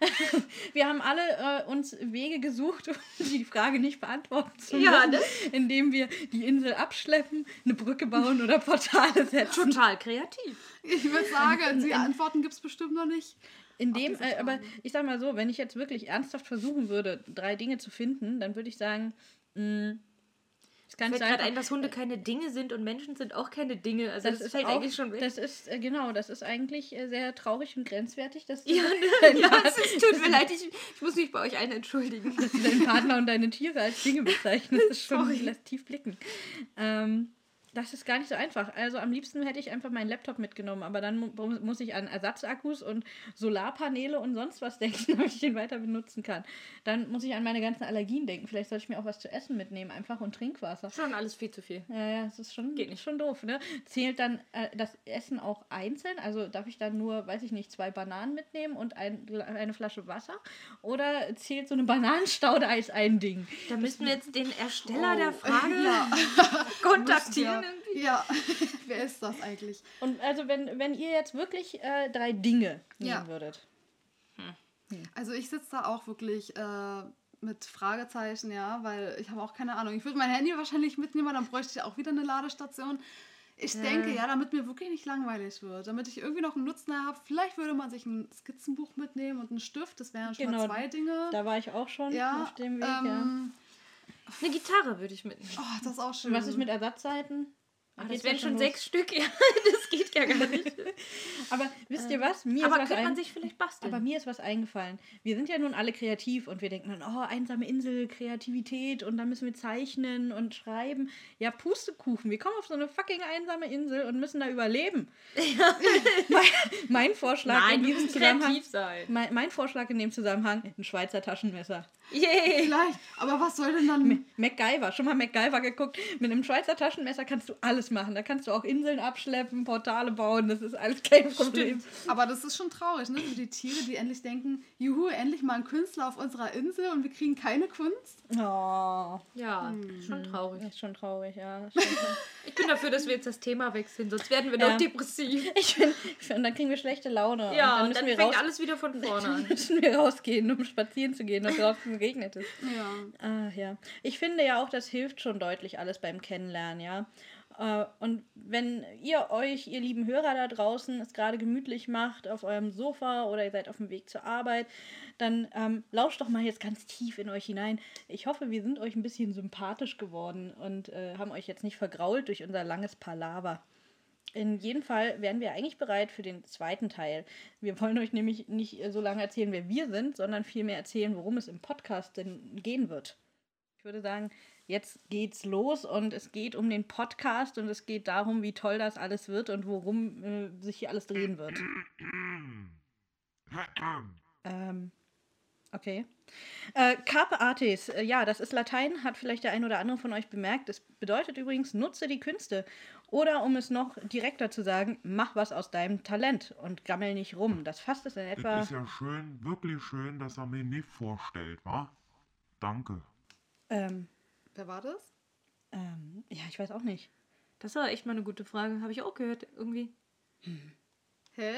wir haben alle äh, uns Wege gesucht, um die Frage nicht beantworten zu Ja, müssen, ne? indem wir die Insel abschleppen, eine Brücke bauen oder Portale setzen. Total kreativ. Ich würde sagen, die Antworten gibt es bestimmt noch nicht. In dem, äh, aber ich sag mal so, wenn ich jetzt wirklich ernsthaft versuchen würde, drei Dinge zu finden, dann würde ich sagen, mh, es kann Fällt gerade ein, dass Hunde keine Dinge sind und Menschen sind auch keine Dinge. Also das, das, ist fällt auch, eigentlich schon weg. Das ist, äh, genau, das ist eigentlich äh, sehr traurig und grenzwertig, dass ja, ne? ja, es ist- tut mir leid, ich, ich muss mich bei euch allen entschuldigen. dass du deinen Partner und deine Tiere als Dinge bezeichnest. Das ist schon lässt tief blicken. Ähm, Das ist gar nicht so einfach. Also am liebsten hätte ich einfach meinen Laptop mitgenommen, aber dann mu muss ich an Ersatzakkus und Solarpaneele und sonst was denken, damit ich den weiter benutzen kann. Dann muss ich an meine ganzen Allergien denken. Vielleicht sollte ich mir auch was zu essen mitnehmen, einfach und Trinkwasser. Schon alles viel zu viel. Ja, ja, das ist schon, Geht nicht. schon doof, ne? Zählt dann äh, das Essen auch einzeln? Also darf ich dann nur, weiß ich nicht, zwei Bananen mitnehmen und ein, eine Flasche Wasser? Oder zählt so eine Bananenstaude als ein Ding? Da müssten wir jetzt den Ersteller der Oh, Frage Ja. kontaktieren. Ja, ja. wer ist das eigentlich? Und also wenn, wenn ihr jetzt wirklich äh, drei Dinge nehmen Ja. würdet. Also ich sitze da auch wirklich äh, mit Fragezeichen, ja, weil ich habe auch keine Ahnung. Ich würde mein Handy wahrscheinlich mitnehmen, weil dann bräuchte ich auch wieder eine Ladestation. Ich denke, ja, damit mir wirklich nicht langweilig wird, damit ich irgendwie noch einen Nutzen habe. Vielleicht würde man sich ein Skizzenbuch mitnehmen und einen Stift. Das wären schon Genau, mal zwei Dinge. Da war ich auch schon ja, auf dem Weg, ähm, Eine Gitarre würde ich mitnehmen. Oh, das ist auch schön. Was ist mit Ersatzseiten? Ah, Geht's das wären schon los. sechs Stück. Ja, das geht ja gar nicht. Aber wisst ihr was? Mir Aber ist was könnte man sich vielleicht basteln? Aber mir ist was eingefallen. Wir sind ja nun alle kreativ und wir denken dann, oh, einsame Insel, Kreativität und dann müssen wir zeichnen und schreiben. Ja, Pustekuchen. Wir kommen auf so eine fucking einsame Insel und müssen da überleben. mein, mein Vorschlag Nein, in diesem Zusammenhang. kreativ sein. Mein, mein Vorschlag in dem Zusammenhang, ein Schweizer Taschenmesser. Yay! Vielleicht. Aber was soll denn dann. MacGyver, schon mal MacGyver geguckt. Mit einem Schweizer Taschenmesser kannst du alles machen. Da kannst du auch Inseln abschleppen, Portale bauen, das ist alles kein Problem. Aber das ist schon traurig, ne? Für die Tiere, die endlich denken, juhu, endlich mal ein Künstler auf unserer Insel und wir kriegen keine Kunst. Oh, Ja, schon traurig. ist schon traurig, ja. stimmt. Ich bin dafür, dass wir jetzt das Thema wechseln, sonst werden wir Ja. noch depressiv. Ich finde, find, dann kriegen wir schlechte Laune. Ja, und und dann, wir fängt raus, alles wieder von vorne dann an. müssen wir rausgehen, um spazieren zu gehen und draußen regnet es. Ja. Ah, ja. Ich finde ja auch, das hilft schon deutlich alles beim Kennenlernen, ja. Äh, Und wenn ihr euch, ihr lieben Hörer da draußen, es gerade gemütlich macht auf eurem Sofa oder ihr seid auf dem Weg zur Arbeit, dann ähm, lauscht doch mal jetzt ganz tief in euch hinein. Ich hoffe, wir sind euch ein bisschen sympathisch geworden und äh, haben euch jetzt nicht vergrault durch unser langes Palaver. In jedem Fall wären wir eigentlich bereit für den zweiten Teil. Wir wollen euch nämlich nicht äh, so lange erzählen, wer wir sind, sondern vielmehr erzählen, worum es im Podcast denn gehen wird. Ich würde sagen, jetzt geht's los und es geht um den Podcast und es geht darum, wie toll das alles wird und worum äh, sich hier alles drehen wird. Ähm, okay. Äh, Carpe Artis, äh, ja, das ist Latein, hat vielleicht der ein oder andere von euch bemerkt. Es bedeutet übrigens, nutze die Künste. Oder um es noch direkter zu sagen, mach was aus deinem Talent und gammel nicht rum. Das fasst es in etwa. Das ist ja schön, wirklich schön, dass er mir nicht vorstellt, wa? Danke. Ähm, Wer war das? ähm, ja, ich weiß auch nicht. Das war echt mal eine gute Frage. Habe ich auch gehört, irgendwie. Hä?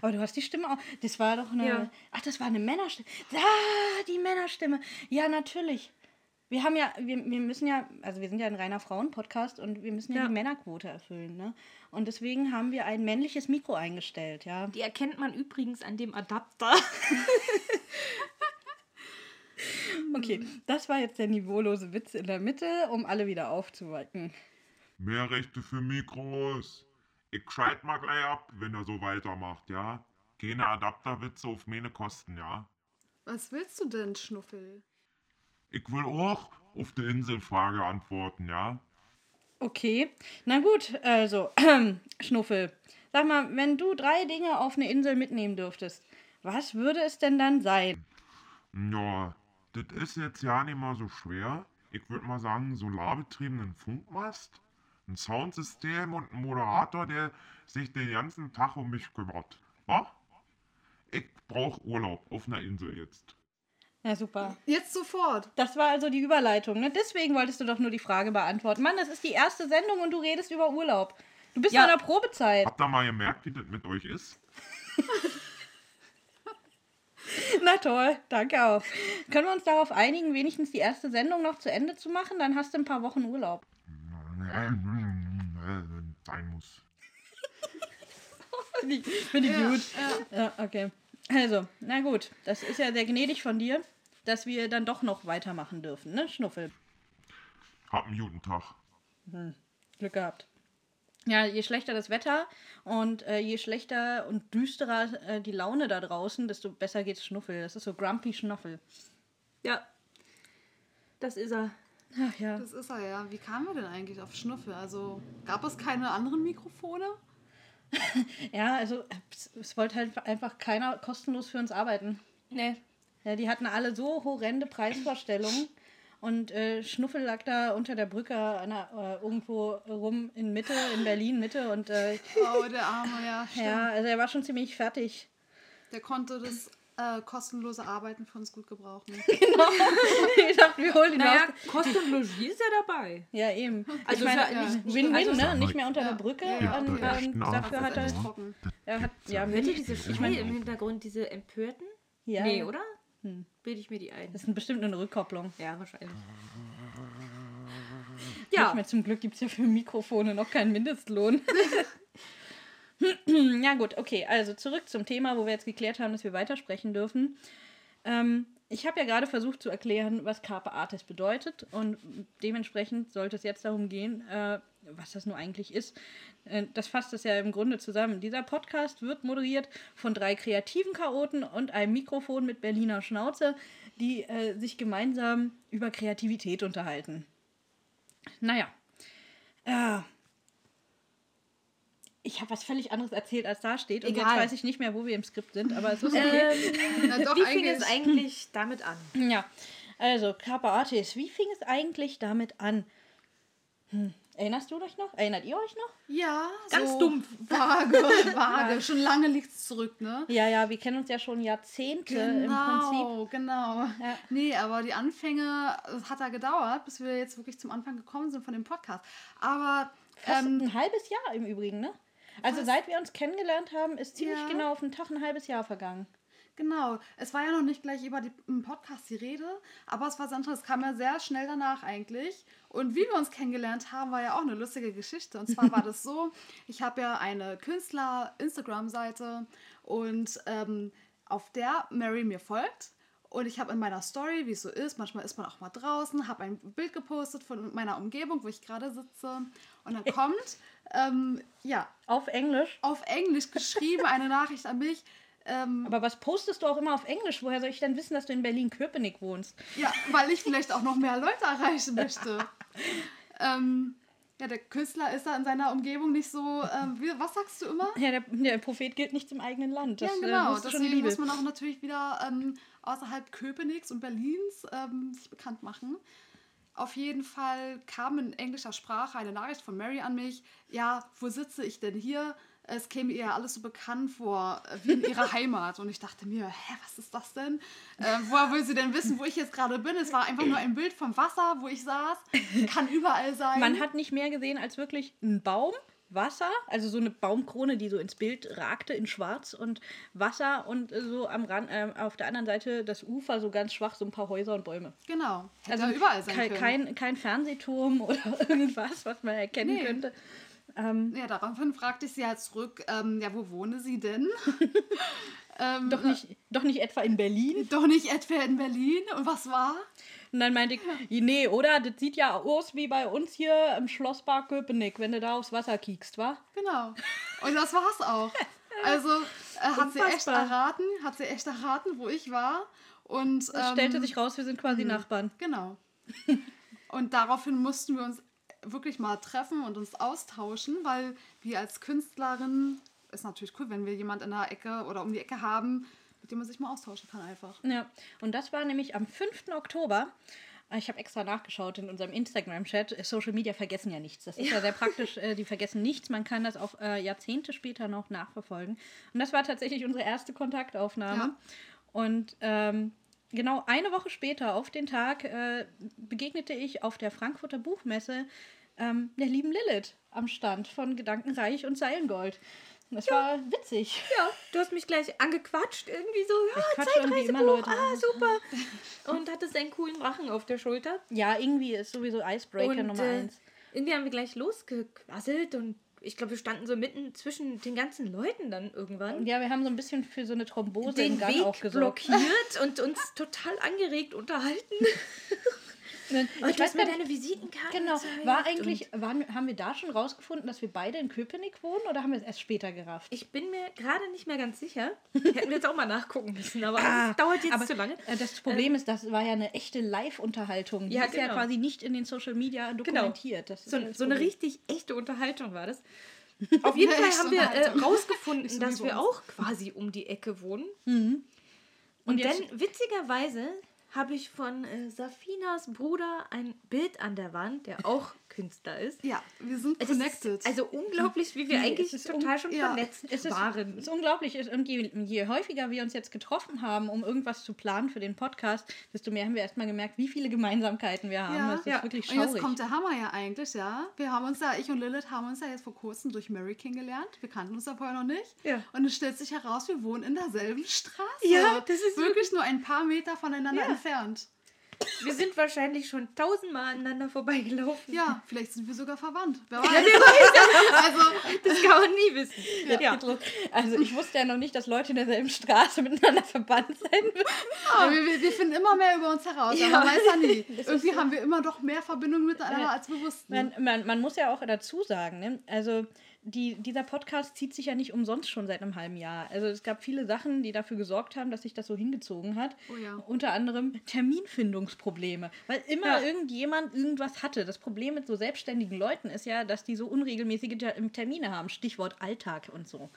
Aber du hast die Stimme auch. Das war doch eine. Ja. Ach, das war eine Männerstimme. Ah, die Männerstimme. Ja, natürlich. Wir haben ja, wir, wir müssen ja, also wir sind ja ein reiner Frauen-Podcast und wir müssen ja, Ja. die Männerquote erfüllen, ne? Und deswegen haben wir ein männliches Mikro eingestellt, ja. Die erkennt man übrigens an dem Adapter. Okay, das war jetzt der niveaulose Witz in der Mitte, um alle wieder aufzuwecken. Mehr Rechte für Mikros. Ich schalt mal gleich ab, wenn er so weitermacht, ja? Keine Adapterwitze auf meine Kosten, ja? Was willst du denn, Schnuffel? Ich will auch auf die Inselfrage antworten, ja? Okay, na gut, also, Schnuffel, sag mal, wenn du drei Dinge auf eine Insel mitnehmen dürftest, was würde es denn dann sein? Ja, das ist jetzt ja nicht mal so schwer. Ich würde mal sagen, solarbetriebenen Funkmast, ein Soundsystem und ein Moderator, der sich den ganzen Tag um mich kümmert. Wa? Ich brauche Urlaub auf einer Insel jetzt. Ja, super. Jetzt sofort. Das war also die Überleitung, ne? Deswegen wolltest du doch nur die Frage beantworten. Mann, das ist die erste Sendung und du redest über Urlaub. Du bist Ja. in der Probezeit. Habt ihr mal gemerkt, wie das mit euch ist? Na toll, danke auch. Können wir uns darauf einigen, wenigstens die erste Sendung noch zu Ende zu machen? Dann hast du ein paar Wochen Urlaub. Sein muss. Finde ich, find ich gut. Ja, okay. Also, na gut. Das ist ja sehr gnädig von dir, dass wir dann doch noch weitermachen dürfen, ne, Schnuffel? Hab einen guten Tag. Glück gehabt. Ja, je schlechter das Wetter und äh, je schlechter und düsterer äh, die Laune da draußen, desto besser geht's Schnuffel. Das ist so Grumpy Schnuffel. Ja. Das ist er. Ach ja. Das ist er ja. Wie kamen wir denn eigentlich auf Schnuffel? Also gab es keine anderen Mikrofone? Ja, also es, es wollte halt einfach keiner kostenlos für uns arbeiten. Nee. Ja, die hatten alle so horrende Preisvorstellungen. Und äh, Schnuffel lag da unter der Brücke einer, äh, irgendwo rum in Mitte, in Berlin Mitte. Und äh, Oh, der Arme, ja. Stimmt. ja, also er war schon ziemlich fertig. Der konnte das äh, kostenlose Arbeiten für uns gut gebrauchen. ich dachte, wir holen ihn Naja, aus. Kost und Logis ist ja dabei. Ja, eben. Also ich meine, ja Win-Win, also- ne? Nicht mehr unter Ja. der Brücke. Ja, und, da ähm, dafür hat er, er hat, ja, Hört ihr diese Ich Schreie mein- im Hintergrund, diese Empörten? ja, Nee, oder? Bilde ich mir die ein. Das ist bestimmt eine Rückkopplung. Ja, wahrscheinlich. Ja. Ja, Nicht mehr zum Glück gibt es ja für Mikrofone noch keinen Mindestlohn. ja gut, okay. Also zurück zum Thema, wo wir jetzt geklärt haben, dass wir weitersprechen dürfen. Ähm, ich habe ja gerade versucht zu erklären, was Carpe Artis bedeutet und dementsprechend sollte es jetzt darum gehen, äh, was das nur eigentlich ist. Äh, das fasst es ja im Grunde zusammen. Dieser Podcast wird moderiert von drei kreativen Chaoten und einem Mikrofon mit Berliner Schnauze, die äh, sich gemeinsam über Kreativität unterhalten. Naja. Äh, ich habe was völlig anderes erzählt, als da steht. Und Egal. jetzt weiß ich nicht mehr, wo wir im Skript sind, aber es ist okay. ähm, Na, doch, wie fing es eigentlich damit an? Ja, also Carpe Artis, wie fing es eigentlich damit an? Hm. Erinnerst du euch noch? Erinnert ihr euch noch? Ja, Ganz so dumpf. Vage, vage. Schon lange liegt es zurück, ne? Ja, ja, wir kennen uns ja schon Jahrzehnte im Prinzip. Genau, genau. Ja. Nee, aber die Anfänge es hat da gedauert, bis wir jetzt wirklich zum Anfang gekommen sind von dem Podcast. Aber Fast ähm, ein halbes Jahr im Übrigen, ne? Also seit wir uns kennengelernt haben, ist ziemlich Ja. genau auf den Tag ein halbes Jahr vergangen. Genau, es war ja noch nicht gleich über im Podcast die Rede, aber es war interessant. Es kam ja sehr schnell danach eigentlich. Und wie wir uns kennengelernt haben, war ja auch eine lustige Geschichte. Und zwar war das so, ich habe ja eine Künstler-Instagram-Seite und ähm, auf der Mary mir folgt. Und ich habe in meiner Story, wie es so ist, manchmal ist man auch mal draußen, habe ein Bild gepostet von meiner Umgebung, wo ich gerade sitze. Und dann kommt, ähm, ja, Auf Englisch. auf Englisch geschrieben eine Nachricht an mich. Ähm, Aber was postest du auch immer auf Englisch? Woher soll ich denn wissen, dass du in Berlin-Köpenick wohnst? Ja, weil ich vielleicht auch noch mehr Leute erreichen möchte. ähm, ja, der Künstler ist da in seiner Umgebung nicht so. Ähm, wie, was sagst du immer? Ja, der, der Prophet gilt nicht im eigenen Land. Das, ja, äh, genau. die Deswegen muss man auch natürlich wieder ähm, außerhalb Köpenick's und Berlins ähm, sich bekannt machen. Auf jeden Fall kam in englischer Sprache eine Nachricht von Mary an mich. Ja, wo sitze ich denn hier? Es käme ihr ja alles so bekannt vor, äh, wie in ihrer Heimat. Und ich dachte mir, hä, was ist das denn? Äh, woher will sie denn wissen, wo ich jetzt gerade bin? Es war einfach nur ein Bild vom Wasser, wo ich saß. Kann überall sein. Man hat nicht mehr gesehen als wirklich einen Baum, Wasser, also so eine Baumkrone, die so ins Bild ragte in schwarz und Wasser und so am Rand, äh, auf der anderen Seite das Ufer so ganz schwach, so ein paar Häuser und Bäume. Genau. Hätte Also ja überall sein kein, kein, kein Fernsehturm oder irgendwas, was man erkennen Nee. könnte. Ähm, Ja, daraufhin fragte ich sie halt zurück, ähm, ja, wo wohne sie denn? ähm, doch, nicht, doch nicht etwa in Berlin. Doch nicht etwa in Berlin. Und was war? Und dann meinte ich, nee, oder? Das sieht ja aus wie bei uns hier im Schlosspark Köpenick, wenn du da aufs Wasser kiekst, wa? Genau. Und das war's auch. Also äh, hat sie echt Unfassbar. erraten, hat sie echt erraten, wo ich war. Und Es ähm, stellte sich raus, wir sind quasi Nachbarn. Genau. Und daraufhin mussten wir uns wirklich mal treffen und uns austauschen, weil wir als Künstlerin ist natürlich cool, wenn wir jemand in der Ecke oder um die Ecke haben, mit dem man sich mal austauschen kann einfach. Ja, und das war nämlich am 5. Oktober. Ich habe extra nachgeschaut in unserem Instagram-Chat. Social Media vergessen ja nichts. Das ist ja, sehr praktisch. Äh, die vergessen nichts. Man kann das auch äh, Jahrzehnte später noch nachverfolgen. Und das war tatsächlich unsere erste Kontaktaufnahme. Ja. Und ähm, genau eine Woche später, auf den Tag, äh, begegnete ich auf der Frankfurter Buchmesse ähm, der lieben Lilith am Stand von Gedankenreich und Seilengold. Das war witzig. Ja, du hast mich gleich angequatscht, irgendwie so, ja, Zeitreisebuch, Leute ah, super. Und hattest einen coolen Drachen auf der Schulter. Ja, irgendwie ist sowieso Icebreaker und Nummer äh, eins. irgendwie haben wir gleich losgequasselt und ich glaube, wir standen so mitten zwischen den ganzen Leuten dann irgendwann. Ja, wir haben so ein bisschen für so eine Thrombose den Gang auch Weg gesorgt. blockiert und uns total angeregt unterhalten. Ne, Oh, ich du hast mir deine Visitenkarte genau, war und eigentlich, waren, haben wir da schon rausgefunden, dass wir beide in Köpenick wohnen oder haben wir es erst später gerafft? Ich bin mir gerade nicht mehr ganz sicher. Hätten wir jetzt auch mal nachgucken müssen, aber Ah, das dauert jetzt aber, zu lange. äh, Das Problem ist, das war ja eine echte Live-Unterhaltung. Die Ja, ist ja genau. quasi nicht in den Social Media dokumentiert. Das ist So, ja so eine richtig echte Unterhaltung war das. Auf jeden Fall haben wir äh, Unterhaltung. rausgefunden, dass wir auch quasi um die Ecke wohnen. Mhm. Und, Und dann, witzigerweise, habe ich von äh, Safinas Bruder ein Bild an der Wand, der auch Künstler ist. Ja, wir sind connected. also unglaublich, wie wir Nee, eigentlich total un- schon ja, vernetzt Es ist, waren. es ist unglaublich. Und je, je häufiger wir uns jetzt getroffen haben, um irgendwas zu planen für den Podcast, desto mehr haben wir erstmal gemerkt, wie viele Gemeinsamkeiten wir haben. Ja. das ist Ja. wirklich und jetzt schaurig. kommt der Hammer ja eigentlich, ja. Wir haben uns ja, ich und Lilith haben uns ja jetzt vor kurzem durch Mary kennengelernt. Wir kannten uns ja vorher noch nicht. Ja. Und es stellt sich heraus, wir wohnen in derselben Straße. Ja, das ist wirklich nur ein paar Meter voneinander Ja. entfernt. Wir sind wahrscheinlich schon tausendmal aneinander vorbeigelaufen. Ja, vielleicht sind wir sogar verwandt. Wer weiß. also, Das kann man nie wissen. Ja. Also ich wusste ja noch nicht, dass Leute in derselben Straße miteinander verbannt sein müssen. ja, wir, wir- wir finden immer mehr über uns heraus, Ja. aber man weiß ja nie. Irgendwie haben wir immer doch mehr Verbindungen miteinander, als wir wussten. Man, man, man muss ja auch dazu sagen, ne? also die, dieser Podcast zieht sich ja nicht umsonst schon seit einem halben Jahr. Also es gab viele Sachen, die dafür gesorgt haben, dass sich das so hingezogen hat. Oh ja. Unter anderem Terminfindungsprobleme, weil immer Ja. irgendjemand irgendwas hatte. Das Problem mit so selbstständigen Leuten ist ja, dass die so unregelmäßige Ter- Termine haben. Stichwort Alltag und so.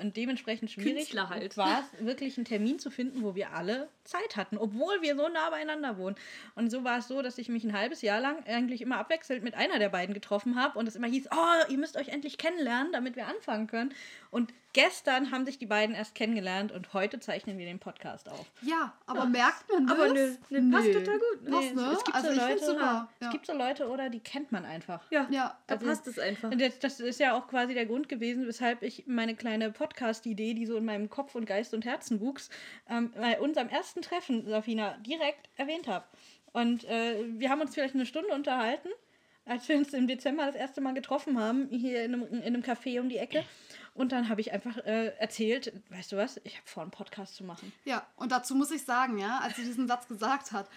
Und dementsprechend schwierig halt. war es, wirklich einen Termin zu finden, wo wir alle Zeit hatten, obwohl wir so nah beieinander wohnen. Und so war es so, dass ich mich ein halbes Jahr lang eigentlich immer abwechselnd mit einer der beiden getroffen habe und es immer hieß, oh, ihr müsst euch endlich kennenlernen, damit wir anfangen können. Und gestern haben sich die beiden erst kennengelernt und heute zeichnen wir den Podcast auf. Ja, aber merkt man das? Aber ne, ne, passt total gut. Was, Nee, ne? es gibt also so Leute, super. Es Ja. gibt so Leute, oder die kennt man einfach. Ja, Ja, da also- passt es einfach. Und das, das ist ja auch quasi der Grund gewesen, weshalb ich meine kleine Podcast-Idee, die so in meinem Kopf und Geist und Herzen wuchs, ähm, bei unserem ersten Treffen, Safina, direkt erwähnt habe. Und äh, wir haben uns vielleicht eine Stunde unterhalten, als wir uns im Dezember das erste Mal getroffen haben, hier in einem, in einem Café um die Ecke. Und dann habe ich einfach äh, erzählt, weißt du was, ich habe vor, einen Podcast zu machen. Ja, und dazu muss ich sagen, ja, als sie diesen Satz gesagt hat,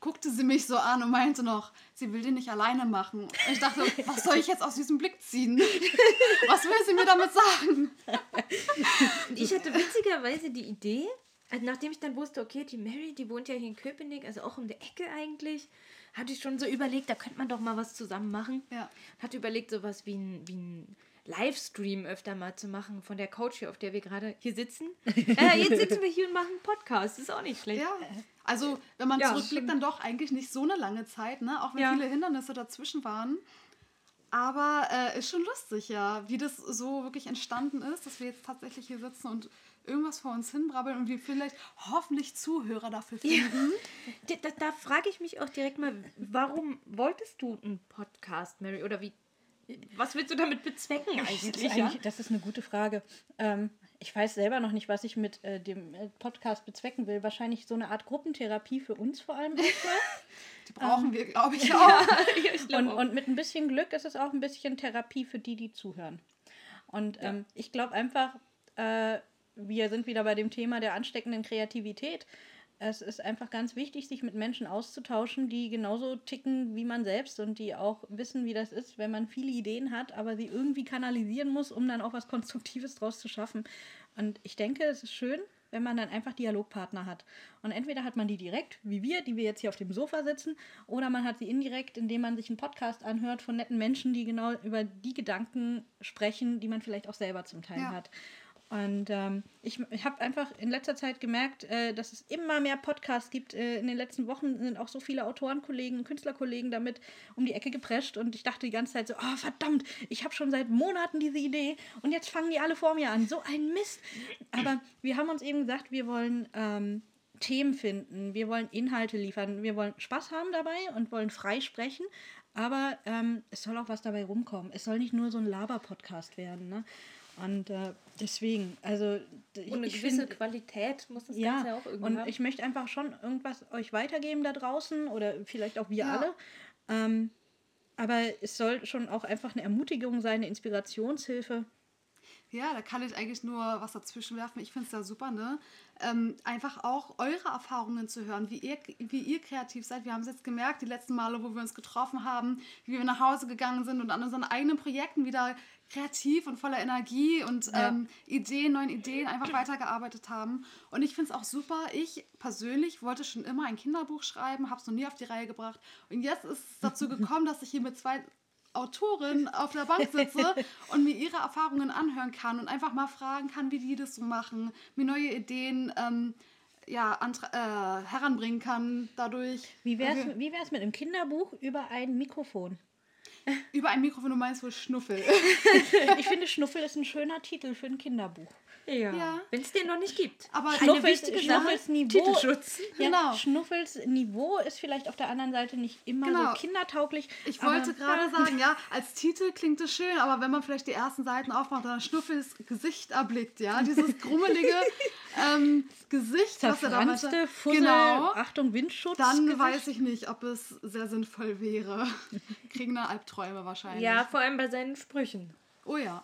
guckte sie mich so an und meinte noch, sie will den nicht alleine machen. Und ich dachte, was soll ich jetzt aus diesem Blick ziehen? Was will sie mir damit sagen? Und ich hatte witzigerweise die Idee, also nachdem ich dann wusste, okay, die Mary, die wohnt ja hier in Köpenick, also auch um der Ecke eigentlich, hatte ich schon so überlegt, da könnte man doch mal was zusammen machen. Ja. Hatte überlegt, sowas wie ein, wie ein Livestream öfter mal zu machen von der Couch hier, auf der wir gerade hier sitzen. äh, jetzt sitzen wir hier und machen einen Podcast, ist auch nicht schlecht. Ja, also wenn man Ja, zurückblickt, dann doch eigentlich nicht so eine lange Zeit, ne? auch wenn Ja. viele Hindernisse dazwischen waren. Aber äh, ist schon lustig, ja, wie das so wirklich entstanden ist, dass wir jetzt tatsächlich hier sitzen und irgendwas vor uns hinbrabbeln und wir vielleicht hoffentlich Zuhörer dafür finden. Da, da, da frage ich mich auch direkt mal, warum wolltest du einen Podcast, Mary? Oder wie, was willst du damit bezwecken Das ist, eigentlich? Ja? eigentlich, das ist eine gute Frage. Ähm, ich weiß selber noch nicht, was ich mit äh, dem äh, Podcast bezwecken will. Wahrscheinlich so eine Art Gruppentherapie für uns vor allem. Die brauchen wir, glaube ich, auch. ich glaub Und, auch. und mit ein bisschen Glück ist es auch ein bisschen Therapie für die, die zuhören. Und ähm, ich glaube einfach, äh, wir sind wieder bei dem Thema der ansteckenden Kreativität. Es ist einfach ganz wichtig, sich mit Menschen auszutauschen, die genauso ticken wie man selbst und die auch wissen, wie das ist, wenn man viele Ideen hat, aber sie irgendwie kanalisieren muss, um dann auch was Konstruktives draus zu schaffen. Und ich denke, es ist schön, wenn man dann einfach Dialogpartner hat. Und entweder hat man die direkt, wie wir, die wir jetzt hier auf dem Sofa sitzen, oder man hat sie indirekt, indem man sich einen Podcast anhört von netten Menschen, die genau über die Gedanken sprechen, die man vielleicht auch selber zum Teil Ja. hat. Und ähm, ich, ich habe einfach in letzter Zeit gemerkt, äh, dass es immer mehr Podcasts gibt. Äh, in den letzten Wochen sind auch so viele Autorenkollegen Künstlerkollegen damit um die Ecke geprescht. Und ich dachte die ganze Zeit so, oh verdammt, ich habe schon seit Monaten diese Idee und jetzt fangen die alle vor mir an. So ein Mist. Aber wir haben uns eben gesagt, wir wollen ähm, Themen finden, wir wollen Inhalte liefern, wir wollen Spaß haben dabei und wollen frei sprechen. Aber ähm, es soll auch was dabei rumkommen. Es soll nicht nur so ein Laber-Podcast werden. Ne? Und äh, deswegen, also d- Und eine ich gewisse find- Qualität muss das ja, Ganze ja auch irgendwie und haben. ich möchte einfach schon irgendwas euch weitergeben da draußen oder vielleicht auch wir Ja. alle. Ähm, aber es soll schon auch einfach eine Ermutigung sein, eine Inspirationshilfe. Ja, da kann ich eigentlich nur was dazwischen werfen. Ich finde es ja super, ne? Ähm, einfach auch eure Erfahrungen zu hören, wie ihr, wie ihr kreativ seid. Wir haben es jetzt gemerkt, die letzten Male, wo wir uns getroffen haben, wie wir nach Hause gegangen sind und an unseren eigenen Projekten wieder kreativ und voller Energie und Ja. ähm, Ideen, neuen Ideen einfach weitergearbeitet haben. Und ich finde es auch super. Ich persönlich wollte schon immer ein Kinderbuch schreiben, habe es noch nie auf die Reihe gebracht. Und jetzt ist es dazu gekommen, dass ich hier mit zwei Autorinnen auf der Bank sitze und mir ihre Erfahrungen anhören kann und einfach mal fragen kann, wie die das so machen, mir neue Ideen ähm, ja, äh, heranbringen kann dadurch. Wie wär's, Okay. wie wär's mit einem Kinderbuch über ein Mikrofon? Über ein Mikrofon, du meinst wohl Schnuffel. Ich finde, Schnuffel ist ein schöner Titel für ein Kinderbuch. Ja. Ja. Wenn es den noch nicht gibt. Aber Eine Schnuffels, wichtige Sache, Schnuffels Niveau. Titelschutz. Ja, Genau. Schnuffels Niveau ist vielleicht auf der anderen Seite nicht immer Genau. so kindertauglich. Ich wollte gerade sagen, ja, als Titel klingt es schön, aber wenn man vielleicht die ersten Seiten aufmacht und dann Schnuffels Gesicht erblickt, ja, dieses grummelige ähm, Gesicht, was er da Zerfranste hatte, Fussel, genau, Achtung, Windschutz. dann Gesicht. weiß ich nicht, ob es sehr sinnvoll wäre. Kriegen da Albträume wahrscheinlich. Ja, vor allem bei seinen Sprüchen. Oh ja.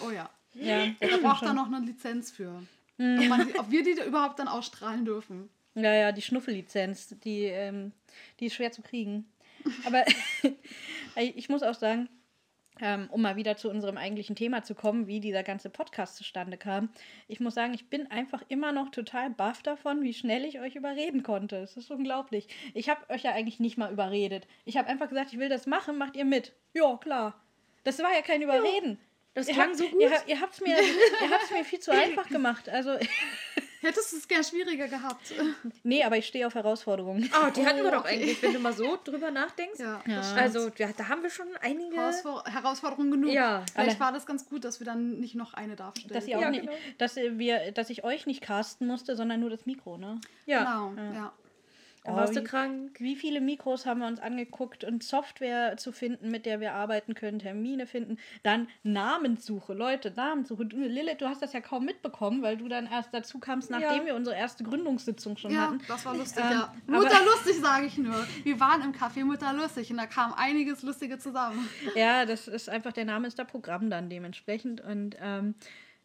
Oh ja. Ja, Da braucht er noch eine Lizenz für. Mhm. Ob, man ob wir die da überhaupt dann ausstrahlen dürfen. ja, ja, die Schnuffellizenz, die, ähm, die ist schwer zu kriegen. Aber ich muss auch sagen, ähm, um mal wieder zu unserem eigentlichen Thema zu kommen, wie dieser ganze Podcast zustande kam. Ich muss sagen, ich bin einfach immer noch total baff davon, wie schnell ich euch überreden konnte. Es ist unglaublich. Ich habe euch ja eigentlich nicht mal überredet. Ich habe einfach gesagt, ich will das machen, macht ihr mit. Ja, klar. Das war ja kein Überreden. Das ihr klang habt, so gut. Ihr, ihr habt es mir, ihr habt's mir viel zu einfach gemacht. Also, Hättest du es gern schwieriger gehabt. nee, aber ich stehe auf Herausforderungen. Oh, die hatten wir doch okay. eigentlich, wenn du mal so drüber nachdenkst. Ja, Ja. Also, ja, da haben wir schon einige. Herausfor Herausforderung genug. Ja. Vielleicht war das ganz gut, dass wir dann nicht noch eine darstellen. Dass, ihr auch Ja, nicht, genau. dass, wir, dass ich euch nicht casten musste, sondern nur das Mikro, ne? Ja, Genau, ja. Dann warst Oh, du wie- krank. Wie viele Mikros haben wir uns angeguckt und Software zu finden, mit der wir arbeiten können, Termine finden, dann Namenssuche, Leute, Namenssuche. Du, Lilith, du hast das ja kaum mitbekommen, weil du dann erst dazu kamst, nachdem Ja. wir unsere erste Gründungssitzung schon Ja, hatten. das war lustig, Ähm, ja. Mutterlustig, sage ich nur. Wir waren im Café Mutterlustig und da kam einiges Lustige zusammen. Ja, das ist einfach, der Name ist da Programm dann dementsprechend. Und ähm,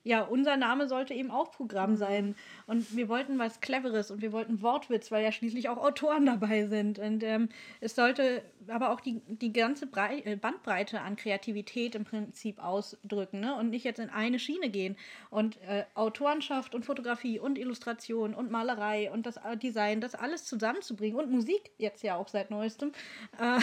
ja, unser Name sollte eben auch Programm sein. Und wir wollten was Cleveres und wir wollten Wortwitz, weil ja schließlich auch Autoren dabei sind. Und ähm, es sollte aber auch die, die ganze Brei äh, Bandbreite an Kreativität im Prinzip ausdrücken ne? und nicht jetzt in eine Schiene gehen. Und äh, Autorenschaft und Fotografie und Illustration und Malerei und das äh, Design, das alles zusammenzubringen und Musik jetzt ja auch seit neuestem. Äh,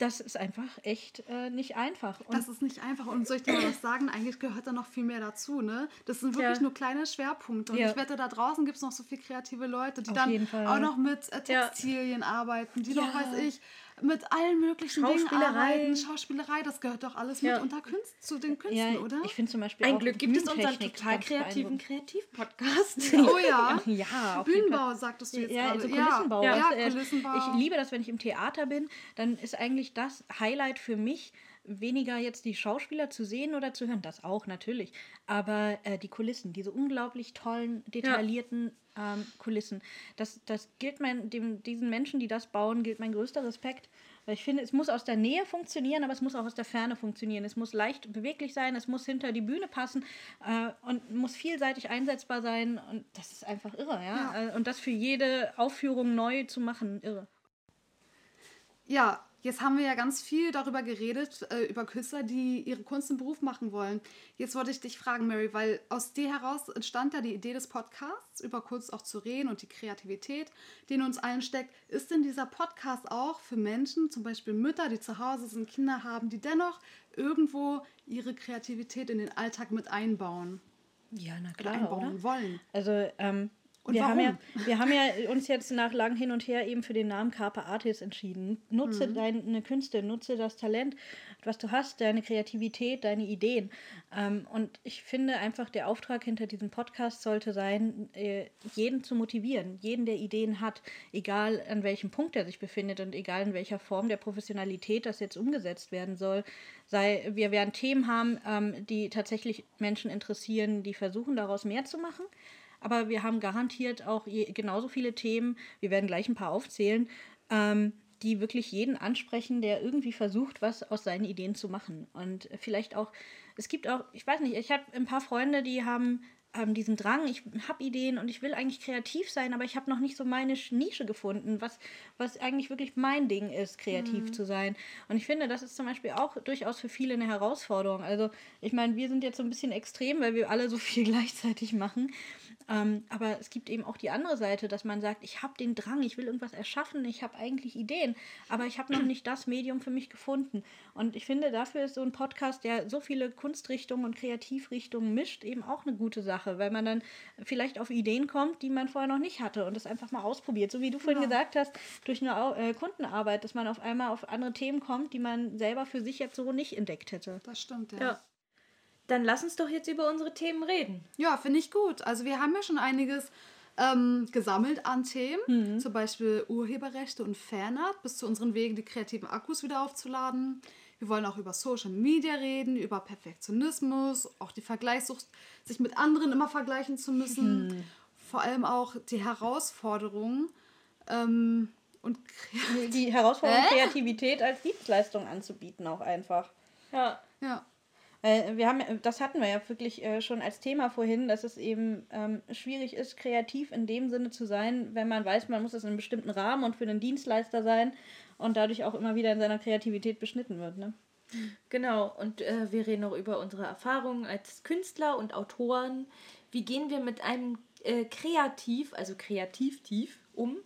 das ist einfach echt äh, nicht einfach. Und Das ist nicht einfach. Und soll ich dir mal was sagen? Eigentlich gehört da noch viel mehr dazu, ne? Das sind wirklich Ja. nur kleine Schwerpunkte. Und Ja. ich wette, da draußen gibt es noch so viele kreative Leute, die Auf dann auch noch mit äh, Ja. Textilien arbeiten, die noch, Ja. weiß ich, mit allen möglichen Dingen Schauspielerei. arbeiten. Schauspielerei, das gehört doch alles Ja. mit unter Künst, zu den Künsten, ja, oder? ich finde zum Beispiel Ein auch Glück gibt es unseren total kreativen. Kreativ-Podcast. Oh ja. Ja. Bühnenbau, sagtest du jetzt Ja, gerade. also Kulissenbau. Ja, du, äh, Kulissenbau. Ich liebe das, wenn ich im Theater bin, dann ist eigentlich das Highlight für mich weniger jetzt die Schauspieler zu sehen oder zu hören, das auch natürlich, aber äh, die Kulissen, diese unglaublich tollen, detaillierten ähm, Kulissen, das, das gilt mein, dem, diesen Menschen, die das bauen, gilt mein größter Respekt. Weil ich finde, es muss aus der Nähe funktionieren, aber es muss auch aus der Ferne funktionieren. Es muss leicht beweglich sein, es muss hinter die Bühne passen äh, und muss vielseitig einsetzbar sein. Und das ist einfach irre, ja. Ja. Äh, Und das für jede Aufführung neu zu machen, irre. Ja, jetzt haben wir ja ganz viel darüber geredet, äh, über Künstler, die ihre Kunst im Beruf machen wollen. Jetzt wollte ich dich fragen, Mary, weil aus dir heraus entstand ja die Idee des Podcasts, über Kunst auch zu reden und die Kreativität, die in uns allen steckt. Ist denn dieser Podcast auch für Menschen, zum Beispiel Mütter, die zu Hause sind, Kinder haben, die dennoch irgendwo ihre Kreativität in den Alltag mit einbauen Ja, na oder klar, einbauen oder? wollen? Also, ähm, Und wir, haben ja, warum? wir haben ja uns jetzt nach langem Hin und Her eben für den Namen Carpe Artis entschieden. Nutze Mhm. deine Künste, nutze das Talent, was du hast, deine Kreativität, deine Ideen. Ähm, und ich finde einfach, der Auftrag hinter diesem Podcast sollte sein, äh, jeden zu motivieren, jeden, der Ideen hat, egal an welchem Punkt er sich befindet und egal in welcher Form der Professionalität das jetzt umgesetzt werden soll. Sei, wir werden Themen haben, ähm, die tatsächlich Menschen interessieren, die versuchen, daraus mehr zu machen. Aber wir haben garantiert auch je, genauso viele Themen, wir werden gleich ein paar aufzählen, ähm, die wirklich jeden ansprechen, der irgendwie versucht, was aus seinen Ideen zu machen. Und vielleicht auch, es gibt auch, ich weiß nicht, ich habe ein paar Freunde, die haben ähm, diesen Drang, ich habe Ideen und ich will eigentlich kreativ sein, aber ich habe noch nicht so meine Nische gefunden, was, was eigentlich wirklich mein Ding ist, kreativ mhm. zu sein. Und ich finde, das ist zum Beispiel auch durchaus für viele eine Herausforderung. Also ich meine, wir sind jetzt so ein bisschen extrem, weil wir alle so viel gleichzeitig machen. Ähm, aber es gibt eben auch die andere Seite, dass man sagt, ich habe den Drang, ich will irgendwas erschaffen, ich habe eigentlich Ideen, aber ich habe noch nicht das Medium für mich gefunden. Und ich finde, dafür ist so ein Podcast, der so viele Kunstrichtungen und Kreativrichtungen mischt, eben auch eine gute Sache, weil man dann vielleicht auf Ideen kommt, die man vorher noch nicht hatte und das einfach mal ausprobiert. So wie du vorhin ja. gesagt hast, durch eine äh, Kundenarbeit, dass man auf einmal auf andere Themen kommt, die man selber für sich jetzt so nicht entdeckt hätte. Das stimmt, ja. ja. Dann lass uns doch jetzt über unsere Themen reden. Ja, finde ich gut. Also wir haben ja schon einiges ähm, gesammelt an Themen, mhm. zum Beispiel Urheberrechte und Fanart, bis zu unseren Wegen, die kreativen Akkus wieder aufzuladen. Wir wollen auch über Social Media reden, über Perfektionismus, auch die Vergleichssucht, sich mit anderen immer vergleichen zu müssen. Mhm. Vor allem auch die Herausforderungen ähm, und die Herausforderung, äh? Kreativität als Dienstleistung anzubieten, auch einfach. Ja. Ja. Äh, wir haben, das hatten wir ja wirklich äh, schon als Thema vorhin, dass es eben ähm, schwierig ist, kreativ in dem Sinne zu sein, wenn man weiß, man muss es in einem bestimmten Rahmen und für einen Dienstleister sein und dadurch auch immer wieder in seiner Kreativität beschnitten wird. Ne? Genau, und äh, wir reden auch über unsere Erfahrungen als Künstler und Autoren. Wie gehen wir mit einem äh, Kreativ, also Kreativtief, um?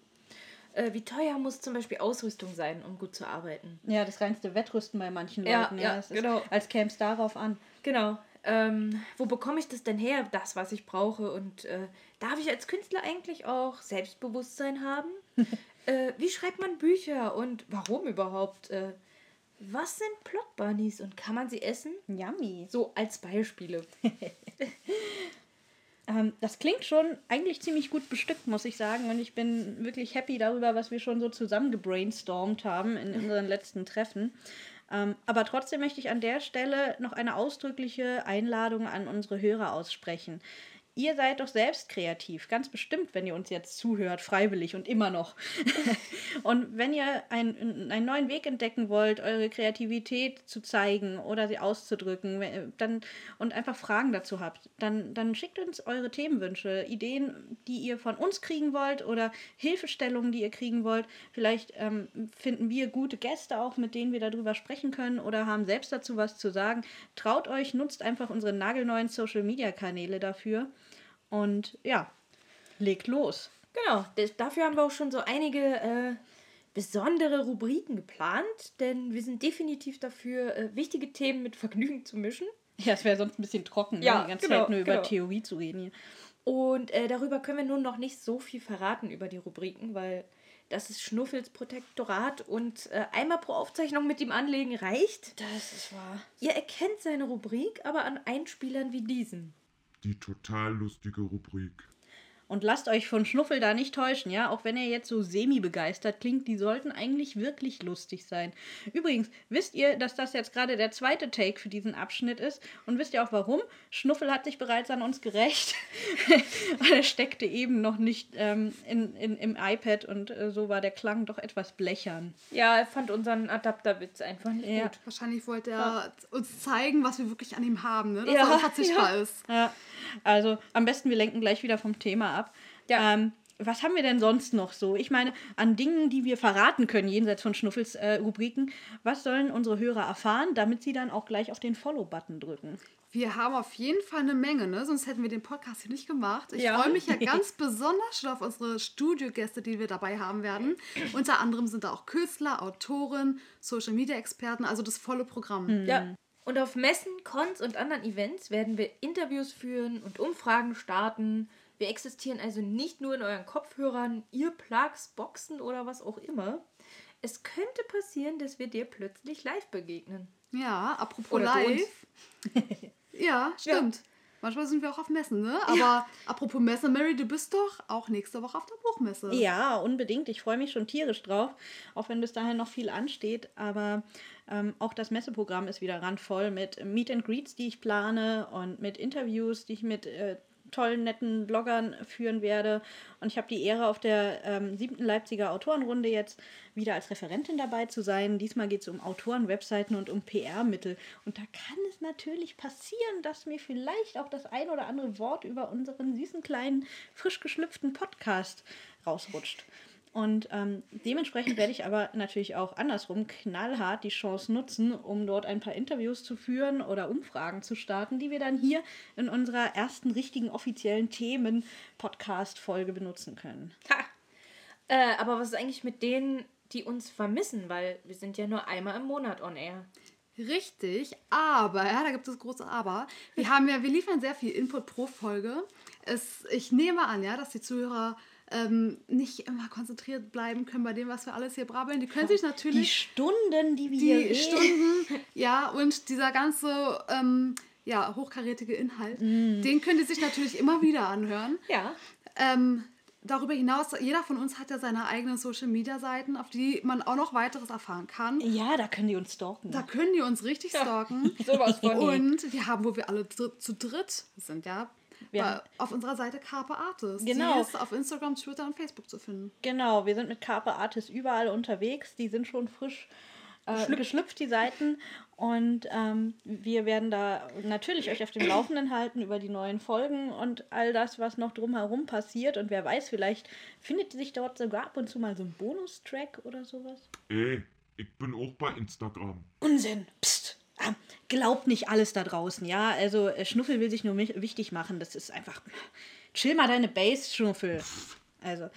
Äh, wie teuer muss zum Beispiel Ausrüstung sein, um gut zu arbeiten? Ja, das reinste Wettrüsten bei manchen ja, Leuten. Ja, ja genau. Ist, als käme es darauf an. Genau. Ähm, wo bekomme ich das denn her, das, was ich brauche? Und äh, darf ich als Künstler eigentlich auch Selbstbewusstsein haben? äh, wie schreibt man Bücher und warum überhaupt? Äh, was sind Plot Bunnies und kann man sie essen? Yummy. So als Beispiele. Ähm, das klingt schon eigentlich ziemlich gut bestückt, muss ich sagen. Und ich bin wirklich happy darüber, was wir schon so zusammen gebrainstormt haben in unseren letzten Treffen. Ähm, aber trotzdem möchte ich an der Stelle noch eine ausdrückliche Einladung an unsere Hörer aussprechen. Ihr seid doch selbst kreativ, ganz bestimmt, wenn ihr uns jetzt zuhört, freiwillig und immer noch. und wenn ihr ein, einen neuen Weg entdecken wollt, eure Kreativität zu zeigen oder sie auszudrücken, dann und einfach Fragen dazu habt, dann, dann schickt uns eure Themenwünsche, Ideen, die ihr von uns kriegen wollt oder Hilfestellungen, die ihr kriegen wollt. Vielleicht ähm, finden wir gute Gäste auch, mit denen wir darüber sprechen können oder haben selbst dazu was zu sagen. Traut euch, nutzt einfach unsere nagelneuen Social-Media-Kanäle dafür. Und ja, legt los. Genau, dafür haben wir auch schon so einige äh, besondere Rubriken geplant, denn wir sind definitiv dafür, äh, wichtige Themen mit Vergnügen zu mischen. Ja, es wäre sonst ein bisschen trocken, ne, ja, die ganze genau, Zeit nur über genau. Theorie zu reden hier. Und äh, darüber können wir nun noch nicht so viel verraten über die Rubriken, weil das ist Schnuffels Protektorat und äh, einmal pro Aufzeichnung mit ihm anlegen reicht. Das ist wahr. Ihr erkennt seine Rubrik aber an Einspielern wie diesen die total lustige Rubrik. Und lasst euch von Schnuffel da nicht täuschen, ja? Auch wenn er jetzt so semi-begeistert klingt, die sollten eigentlich wirklich lustig sein. Übrigens, wisst ihr, dass das jetzt gerade der zweite Take für diesen Abschnitt ist? Und wisst ihr auch warum? Schnuffel hat sich bereits an uns gerecht. Weil er steckte eben noch nicht ähm, in, in, im iPad und äh, so war der Klang doch etwas blechern. Ja, er fand unseren Adapterwitz einfach nicht ja. gut. Wahrscheinlich wollte er ja. uns zeigen, was wir wirklich an ihm haben, ne? Dass ja, er unverzichtbar ja. ist. Ja. Also am besten, wir lenken gleich wieder vom Thema ab. Ja. Ähm, was haben wir denn sonst noch so? Ich meine, an Dingen, die wir verraten können, jenseits von Schnuffels äh, Rubriken, was sollen unsere Hörer erfahren, damit sie dann auch gleich auf den Follow-Button drücken? Wir haben auf jeden Fall eine Menge, ne? sonst hätten wir den Podcast hier nicht gemacht. Ich ja. freue mich ja ganz besonders schon auf unsere Studiogäste, die wir dabei haben werden. Unter anderem sind da auch Künstler, Autoren, Social-Media-Experten, also das volle Programm. Mhm. Ja, und auf Messen, Cons und anderen Events werden wir Interviews führen und Umfragen starten. Wir existieren also nicht nur in euren Kopfhörern, Earplugs, Boxen oder was auch immer. Es könnte passieren, dass wir dir plötzlich live begegnen. Ja, apropos oder live. ja, stimmt. Ja. Manchmal sind wir auch auf Messen, ne? Aber ja. apropos Messe, Mary, du bist doch auch nächste Woche auf der Buchmesse. Ja, unbedingt. Ich freue mich schon tierisch drauf, auch wenn bis dahin noch viel ansteht. Aber ähm, auch das Messeprogramm ist wieder randvoll mit Meet and Greets, die ich plane und mit Interviews, die ich mit äh, tollen, netten Bloggern führen werde. Und ich habe die Ehre, auf der ähm, siebten Leipziger Autorenrunde jetzt wieder als Referentin dabei zu sein. Diesmal geht es um Autoren, Webseiten und um PR-Mittel. Und da kann es natürlich passieren, dass mir vielleicht auch das ein oder andere Wort über unseren süßen kleinen, frisch geschlüpften Podcast rausrutscht. Und ähm, dementsprechend werde ich aber natürlich auch andersrum knallhart die Chance nutzen, um dort ein paar Interviews zu führen oder Umfragen zu starten, die wir dann hier in unserer ersten richtigen offiziellen Themen-Podcast-Folge benutzen können. Ha! Äh, aber was ist eigentlich mit denen, die uns vermissen? Weil wir sind ja nur einmal im Monat on air. Richtig, aber, ja, da gibt es große Aber. Wir haben ja, wir liefern sehr viel Input pro Folge. Es, ich nehme an, ja, dass die Zuhörer ähm, nicht immer konzentriert bleiben können bei dem, was wir alles hier brabbeln. Die können sich Die natürlich Stunden, die wir hier die reden. Stunden, ja, und dieser ganze ähm, ja, hochkarätige Inhalt, Mm. den können die sich natürlich immer wieder anhören. Ja. Ähm, darüber hinaus, jeder von uns hat ja seine eigenen Social Media Seiten, auf die man auch noch weiteres erfahren kann. Ja, da können die uns stalken. Da können die uns richtig stalken. Sowas von. Und wir haben, wo wir alle zu dritt sind, ja, Wir auf unserer Seite Carpe Artist. Genau. Die ist auf Instagram, Twitter und Facebook zu finden. Genau, wir sind mit Carpe Artis überall unterwegs. Die sind schon frisch äh, geschlüpft, die Seiten. Und ähm, wir werden da natürlich euch auf dem Laufenden halten über die neuen Folgen und all das, was noch drumherum passiert. Und wer weiß, vielleicht findet sich dort sogar ab und zu mal so ein Bonustrack oder sowas. Ey, ich bin auch bei Instagram. Unsinn. Psst. Ah, Glaubt nicht alles da draußen, ja? Also äh, Schnuffel will sich nur wichtig machen. Das ist einfach. Chill mal deine Base, Schnuffel. Also,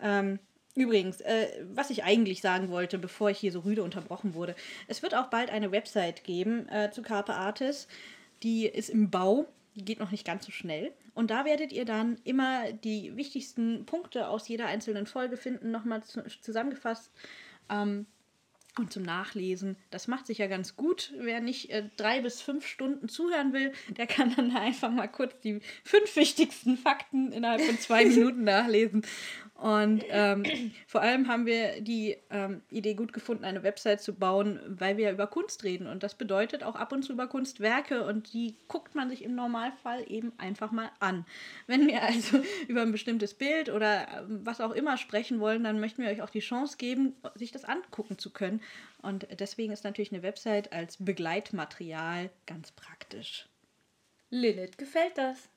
ähm, übrigens, äh, was ich eigentlich sagen wollte, bevor ich hier so rüde unterbrochen wurde. Es wird auch bald eine Website geben äh, zu Carpe Artis. Die ist im Bau. Die geht noch nicht ganz so schnell. Und da werdet ihr dann immer die wichtigsten Punkte aus jeder einzelnen Folge finden, nochmal zu, zusammengefasst. Ähm, und zum Nachlesen. Das macht sich ja ganz gut. Wer nicht äh, drei bis fünf Stunden zuhören will, der kann dann einfach mal kurz die fünf wichtigsten Fakten innerhalb von zwei Minuten nachlesen. Und ähm, vor allem haben wir die ähm, Idee gut gefunden, eine Website zu bauen, weil wir über Kunst reden. Und das bedeutet auch ab und zu über Kunstwerke. Und die guckt man sich im Normalfall eben einfach mal an. Wenn wir also über ein bestimmtes Bild oder ähm, was auch immer sprechen wollen, dann möchten wir euch auch die Chance geben, sich das angucken zu können. Und deswegen ist natürlich eine Website als Begleitmaterial ganz praktisch. Lilith gefällt das.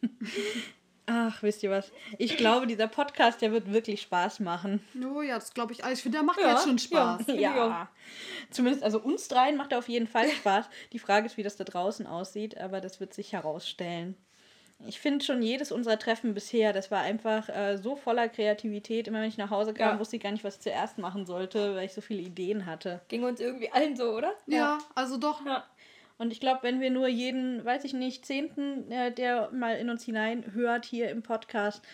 Ach, wisst ihr was? Ich glaube, dieser Podcast, der wird wirklich Spaß machen. Oh ja, das glaube ich. alles. Ich finde, der macht Ja, jetzt schon Spaß. Ich Ja. Zumindest, also uns dreien macht er auf jeden Fall Spaß. Die Frage ist, wie das da draußen aussieht, aber das wird sich herausstellen. Ich finde schon jedes unserer Treffen bisher, das war einfach äh, so voller Kreativität. Immer wenn ich nach Hause kam, Ja. wusste ich gar nicht, was ich zuerst machen sollte, weil ich so viele Ideen hatte. Ging uns irgendwie allen so, oder? Ja, also doch. Ja. Und ich glaube, wenn wir nur jeden, weiß ich nicht, Zehnten, äh, der mal in uns hineinhört hier im Podcast,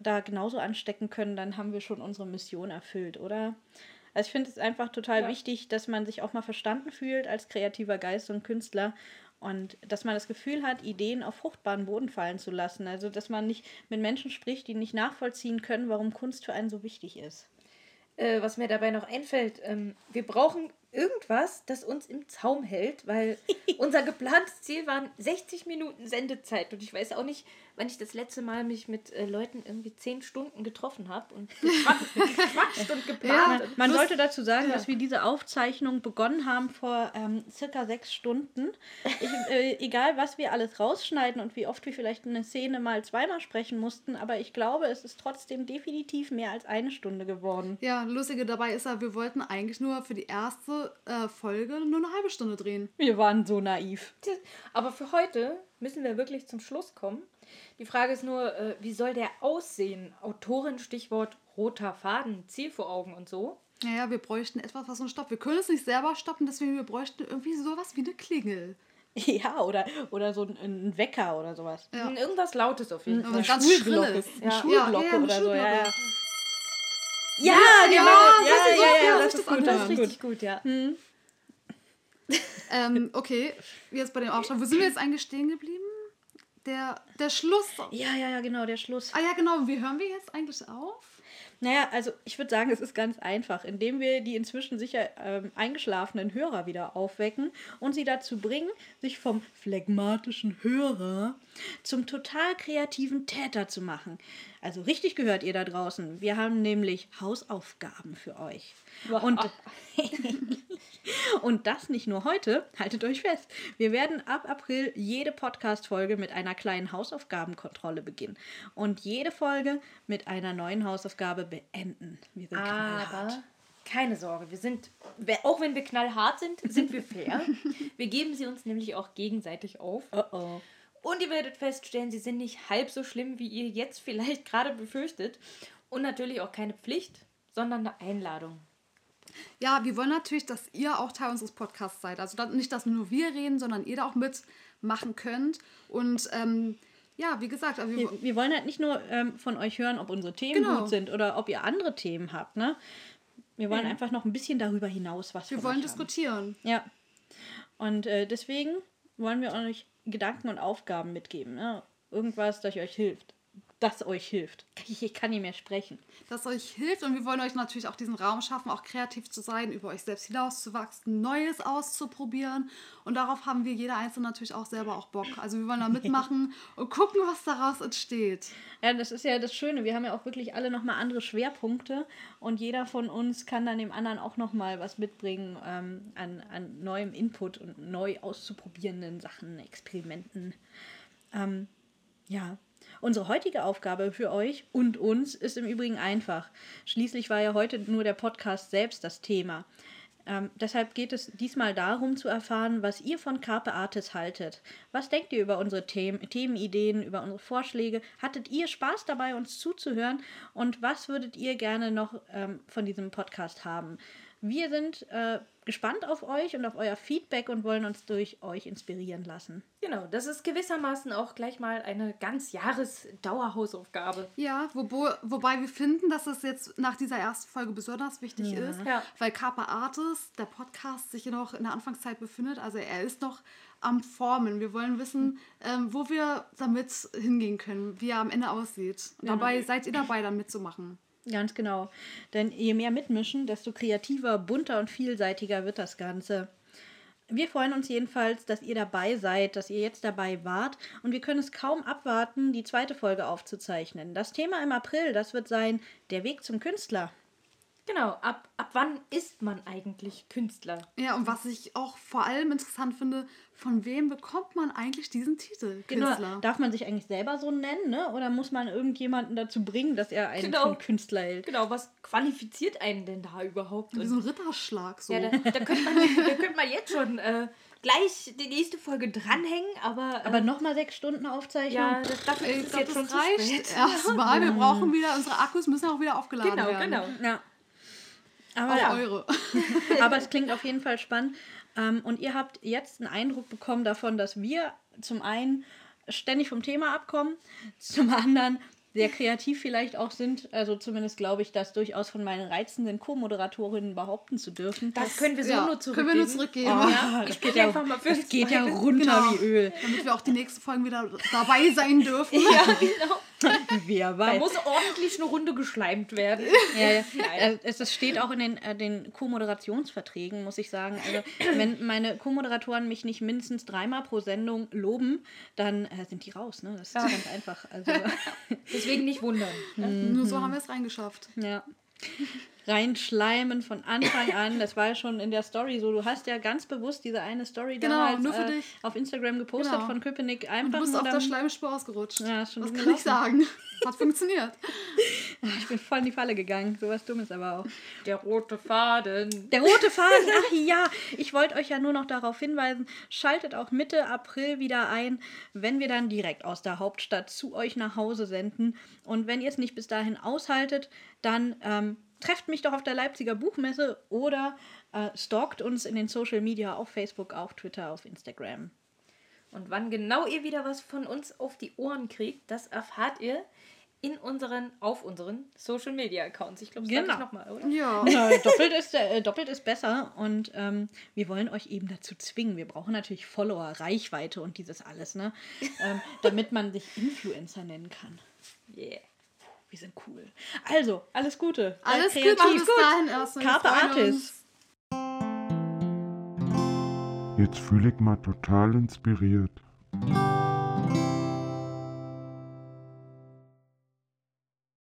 da genauso anstecken können, dann haben wir schon unsere Mission erfüllt, oder? Also ich finde es einfach total Ja. wichtig, dass man sich auch mal verstanden fühlt als kreativer Geist und Künstler und dass man das Gefühl hat, Ideen auf fruchtbaren Boden fallen zu lassen. Also dass man nicht mit Menschen spricht, die nicht nachvollziehen können, warum Kunst für einen so wichtig ist. Äh, was mir dabei noch einfällt, ähm, wir brauchen irgendwas, das uns im Zaum hält, weil unser geplantes Ziel waren 60 Minuten Sendezeit. Und ich weiß auch nicht, wann ich das letzte Mal mich mit äh, Leuten irgendwie 10 Stunden getroffen habe und gequatscht, und geplant. Ja. Man Plus- sollte dazu sagen, Ja. dass wir diese Aufzeichnung begonnen haben vor ähm, circa sechs Stunden. Ich, äh, egal, was wir alles rausschneiden und wie oft wir vielleicht eine Szene mal zweimal sprechen mussten, aber ich glaube, es ist trotzdem definitiv mehr als eine Stunde geworden. Ja, lustige dabei ist ja, wir wollten eigentlich nur für die erste äh, Folge nur eine halbe Stunde drehen. Wir waren so naiv. Aber für heute müssen wir wirklich zum Schluss kommen. Die Frage ist nur, äh, wie soll der aussehen? Autorin, Stichwort roter Faden, Ziel vor Augen und so. Naja, wir bräuchten etwas, was uns stoppt. Wir können es nicht selber stoppen, deswegen wir bräuchten irgendwie sowas wie eine Klingel. Ja, oder, oder so ein, ein Wecker oder sowas. Ja. Irgendwas Lautes auf jeden Fall. was ganz Schulglocke. Eine Ja. Schulglocke Ja, eine oder so. Ja, ja. Ja, genau. ja, Ja, das ist ja, so, ja, ja, das sich ist das gut. Das ist ist gut. richtig gut, ja. Ähm, okay, jetzt bei dem Aufschlag. Wo sind wir jetzt eigentlich stehen geblieben? Der, der Schluss. Ja, ja, ja, genau, der Schluss. Ah ja, genau. Wie hören wir jetzt eigentlich auf? Naja, also ich würde sagen, es ist ganz einfach, indem wir die inzwischen sicher ähm, eingeschlafenen Hörer wieder aufwecken und sie dazu bringen, sich vom phlegmatischen Hörer zum total kreativen Täter zu machen. Also richtig gehört ihr da draußen. Wir haben nämlich Hausaufgaben für euch. Und, und das nicht nur heute, haltet euch fest. Wir werden ab April jede Podcast-Folge mit einer kleinen Hausaufgabenkontrolle beginnen. Und jede Folge mit einer neuen Hausaufgabe beenden. Wir sind knallhart. Aber keine Sorge, wir sind, auch wenn wir knallhart sind, sind wir fair. wir geben sie uns nämlich auch gegenseitig auf. Oh oh. Und ihr werdet feststellen, sie sind nicht halb so schlimm, wie ihr jetzt vielleicht gerade befürchtet. Und natürlich auch keine Pflicht, sondern eine Einladung. Ja, wir wollen natürlich, dass ihr auch Teil unseres Podcasts seid. Also nicht, dass nur wir reden, sondern ihr da auch mitmachen könnt. Und ähm, ja, wie gesagt, also wir, Wir, wollen halt nicht nur ähm, von euch hören, ob unsere Themen Genau. gut sind oder ob ihr andere Themen habt. Ne? Wir wollen einfach noch ein bisschen darüber hinaus was wir wollen diskutieren. Haben. Ja. Und äh, deswegen wollen wir euch Gedanken und Aufgaben mitgeben. Ne? Irgendwas, das euch hilft. Das euch hilft. Ich kann nicht mehr sprechen. das euch hilft und wir wollen euch natürlich auch diesen Raum schaffen, auch kreativ zu sein, über euch selbst hinauszuwachsen, Neues auszuprobieren und darauf haben wir jeder Einzelne natürlich auch selber auch Bock. Also wir wollen da mitmachen und gucken, was daraus entsteht. Ja, das ist ja das Schöne. Wir haben ja auch wirklich alle nochmal andere Schwerpunkte und jeder von uns kann dann dem anderen auch nochmal was mitbringen ähm, an, an neuem Input und neu auszuprobierenden Sachen, Experimenten. Ähm, ja. Unsere heutige Aufgabe für euch und uns ist im Übrigen einfach. Schließlich war ja heute nur der Podcast selbst das Thema. Ähm, deshalb geht es diesmal darum zu erfahren, was ihr von Carpe Artis haltet. Was denkt ihr über unsere Themen, Themenideen, über unsere Vorschläge? Hattet ihr Spaß dabei, uns zuzuhören? Und was würdet ihr gerne noch ähm, von diesem Podcast haben? Wir sind äh, gespannt auf euch und auf euer Feedback und wollen uns durch euch inspirieren lassen. Genau, das ist gewissermaßen auch gleich mal eine ganz Jahres-Dauerhausaufgabe. Ja, wo, wobei wir finden, dass es jetzt nach dieser ersten Folge besonders wichtig Ja. ist, Ja. weil Carpe Artis, der Podcast, sich noch in der Anfangszeit befindet. Also er ist noch am Formen. Wir wollen wissen, ähm, wo wir damit hingehen können, wie er am Ende aussieht. Und dabei seid ihr dabei, dann mitzumachen. Ganz genau. Denn je mehr mitmischen, desto kreativer, bunter und vielseitiger wird das Ganze. Wir freuen uns jedenfalls, dass ihr dabei seid, dass ihr jetzt dabei wart und wir können es kaum abwarten, die zweite Folge aufzuzeichnen. Das Thema im April, das wird sein Der Weg zum Künstler. Genau, ab, ab wann ist man eigentlich Künstler? Ja, und was ich auch vor allem interessant finde, von wem bekommt man eigentlich diesen Titel? Genau. Künstler. Darf man sich eigentlich selber so nennen, ne? Oder muss man irgendjemanden dazu bringen, dass er einen Genau. Künstler hält? Genau, was qualifiziert einen denn da überhaupt? Wie so ein Ritterschlag. So. ja, da, da, könnte man, da könnte man jetzt schon äh, gleich die nächste Folge dranhängen, aber, äh, Aber nochmal sechs Stunden Aufzeichnung? ja, das, dafür ich ist es glaube, jetzt schon das reicht spät. erstmal. Wir brauchen wieder, unsere Akkus müssen auch wieder aufgeladen Genau, werden. genau. Ja. Aber ja. eure. Aber es klingt auf jeden Fall spannend. Ähm, und ihr habt jetzt einen Eindruck bekommen davon, dass wir zum einen ständig vom Thema abkommen, zum anderen sehr kreativ vielleicht auch sind. Also zumindest glaube ich, das durchaus von meinen reizenden Co-Moderatorinnen behaupten zu dürfen. Das können wir so ja, nur können zurückgeben. wir nur zurückgeben. Oh, Ja, das ich geht ja, einfach mal für das uns geht ja runter Genau. wie Öl. Damit wir auch die nächsten Folgen wieder dabei sein dürfen. Ja, genau. Wer Da weiß. muss ordentlich eine Runde geschleimt werden. Ja, ja. Nein. Äh, Es, es steht auch in den, äh, den Co-Moderationsverträgen, muss ich sagen. Also, wenn meine Co-Moderatoren mich nicht mindestens dreimal pro Sendung loben, dann äh, sind die raus. Ne? Das ist Ja. ganz einfach. Also, Deswegen nicht wundern. ne? Nur so haben wir es reingeschafft. ja. Reinschleimen von Anfang an. Das war ja schon in der Story so. Du hast ja ganz bewusst diese eine Story Genau, damals nur für äh, dich. auf Instagram gepostet Genau. von Köpenick. Und Einfach du bist auf der Schleimspur ausgerutscht. Ja, Was dumm kann ich sagen? Hat funktioniert. Ich bin voll in die Falle gegangen. Sowas Dummes aber auch. Der rote Faden. Der rote Faden, ach ja, ich wollte euch ja nur noch darauf hinweisen, schaltet auch Mitte April wieder ein, wenn wir dann direkt aus der Hauptstadt zu euch nach Hause senden. Und wenn ihr es nicht bis dahin aushaltet, dann ähm, trefft mich doch auf der Leipziger Buchmesse oder äh, stalkt uns in den Social Media auf Facebook, auf Twitter, auf Instagram. Und wann genau ihr wieder was von uns auf die Ohren kriegt, das erfahrt ihr in unseren, auf unseren Social Media Accounts. Ich glaube, das sage Genau. ich nochmal, oder? Ja. Ja, doppelt, ist, äh, doppelt ist besser und ähm, wir wollen euch eben dazu zwingen. Wir brauchen natürlich Follower, Reichweite und dieses alles, ne? Ähm, damit man sich Influencer nennen kann. Yeah. Wir sind cool. Also, alles Gute. Alles gut, kreativ. bis dahin erstmal. Freuen Artis. Jetzt fühle ich mal total inspiriert.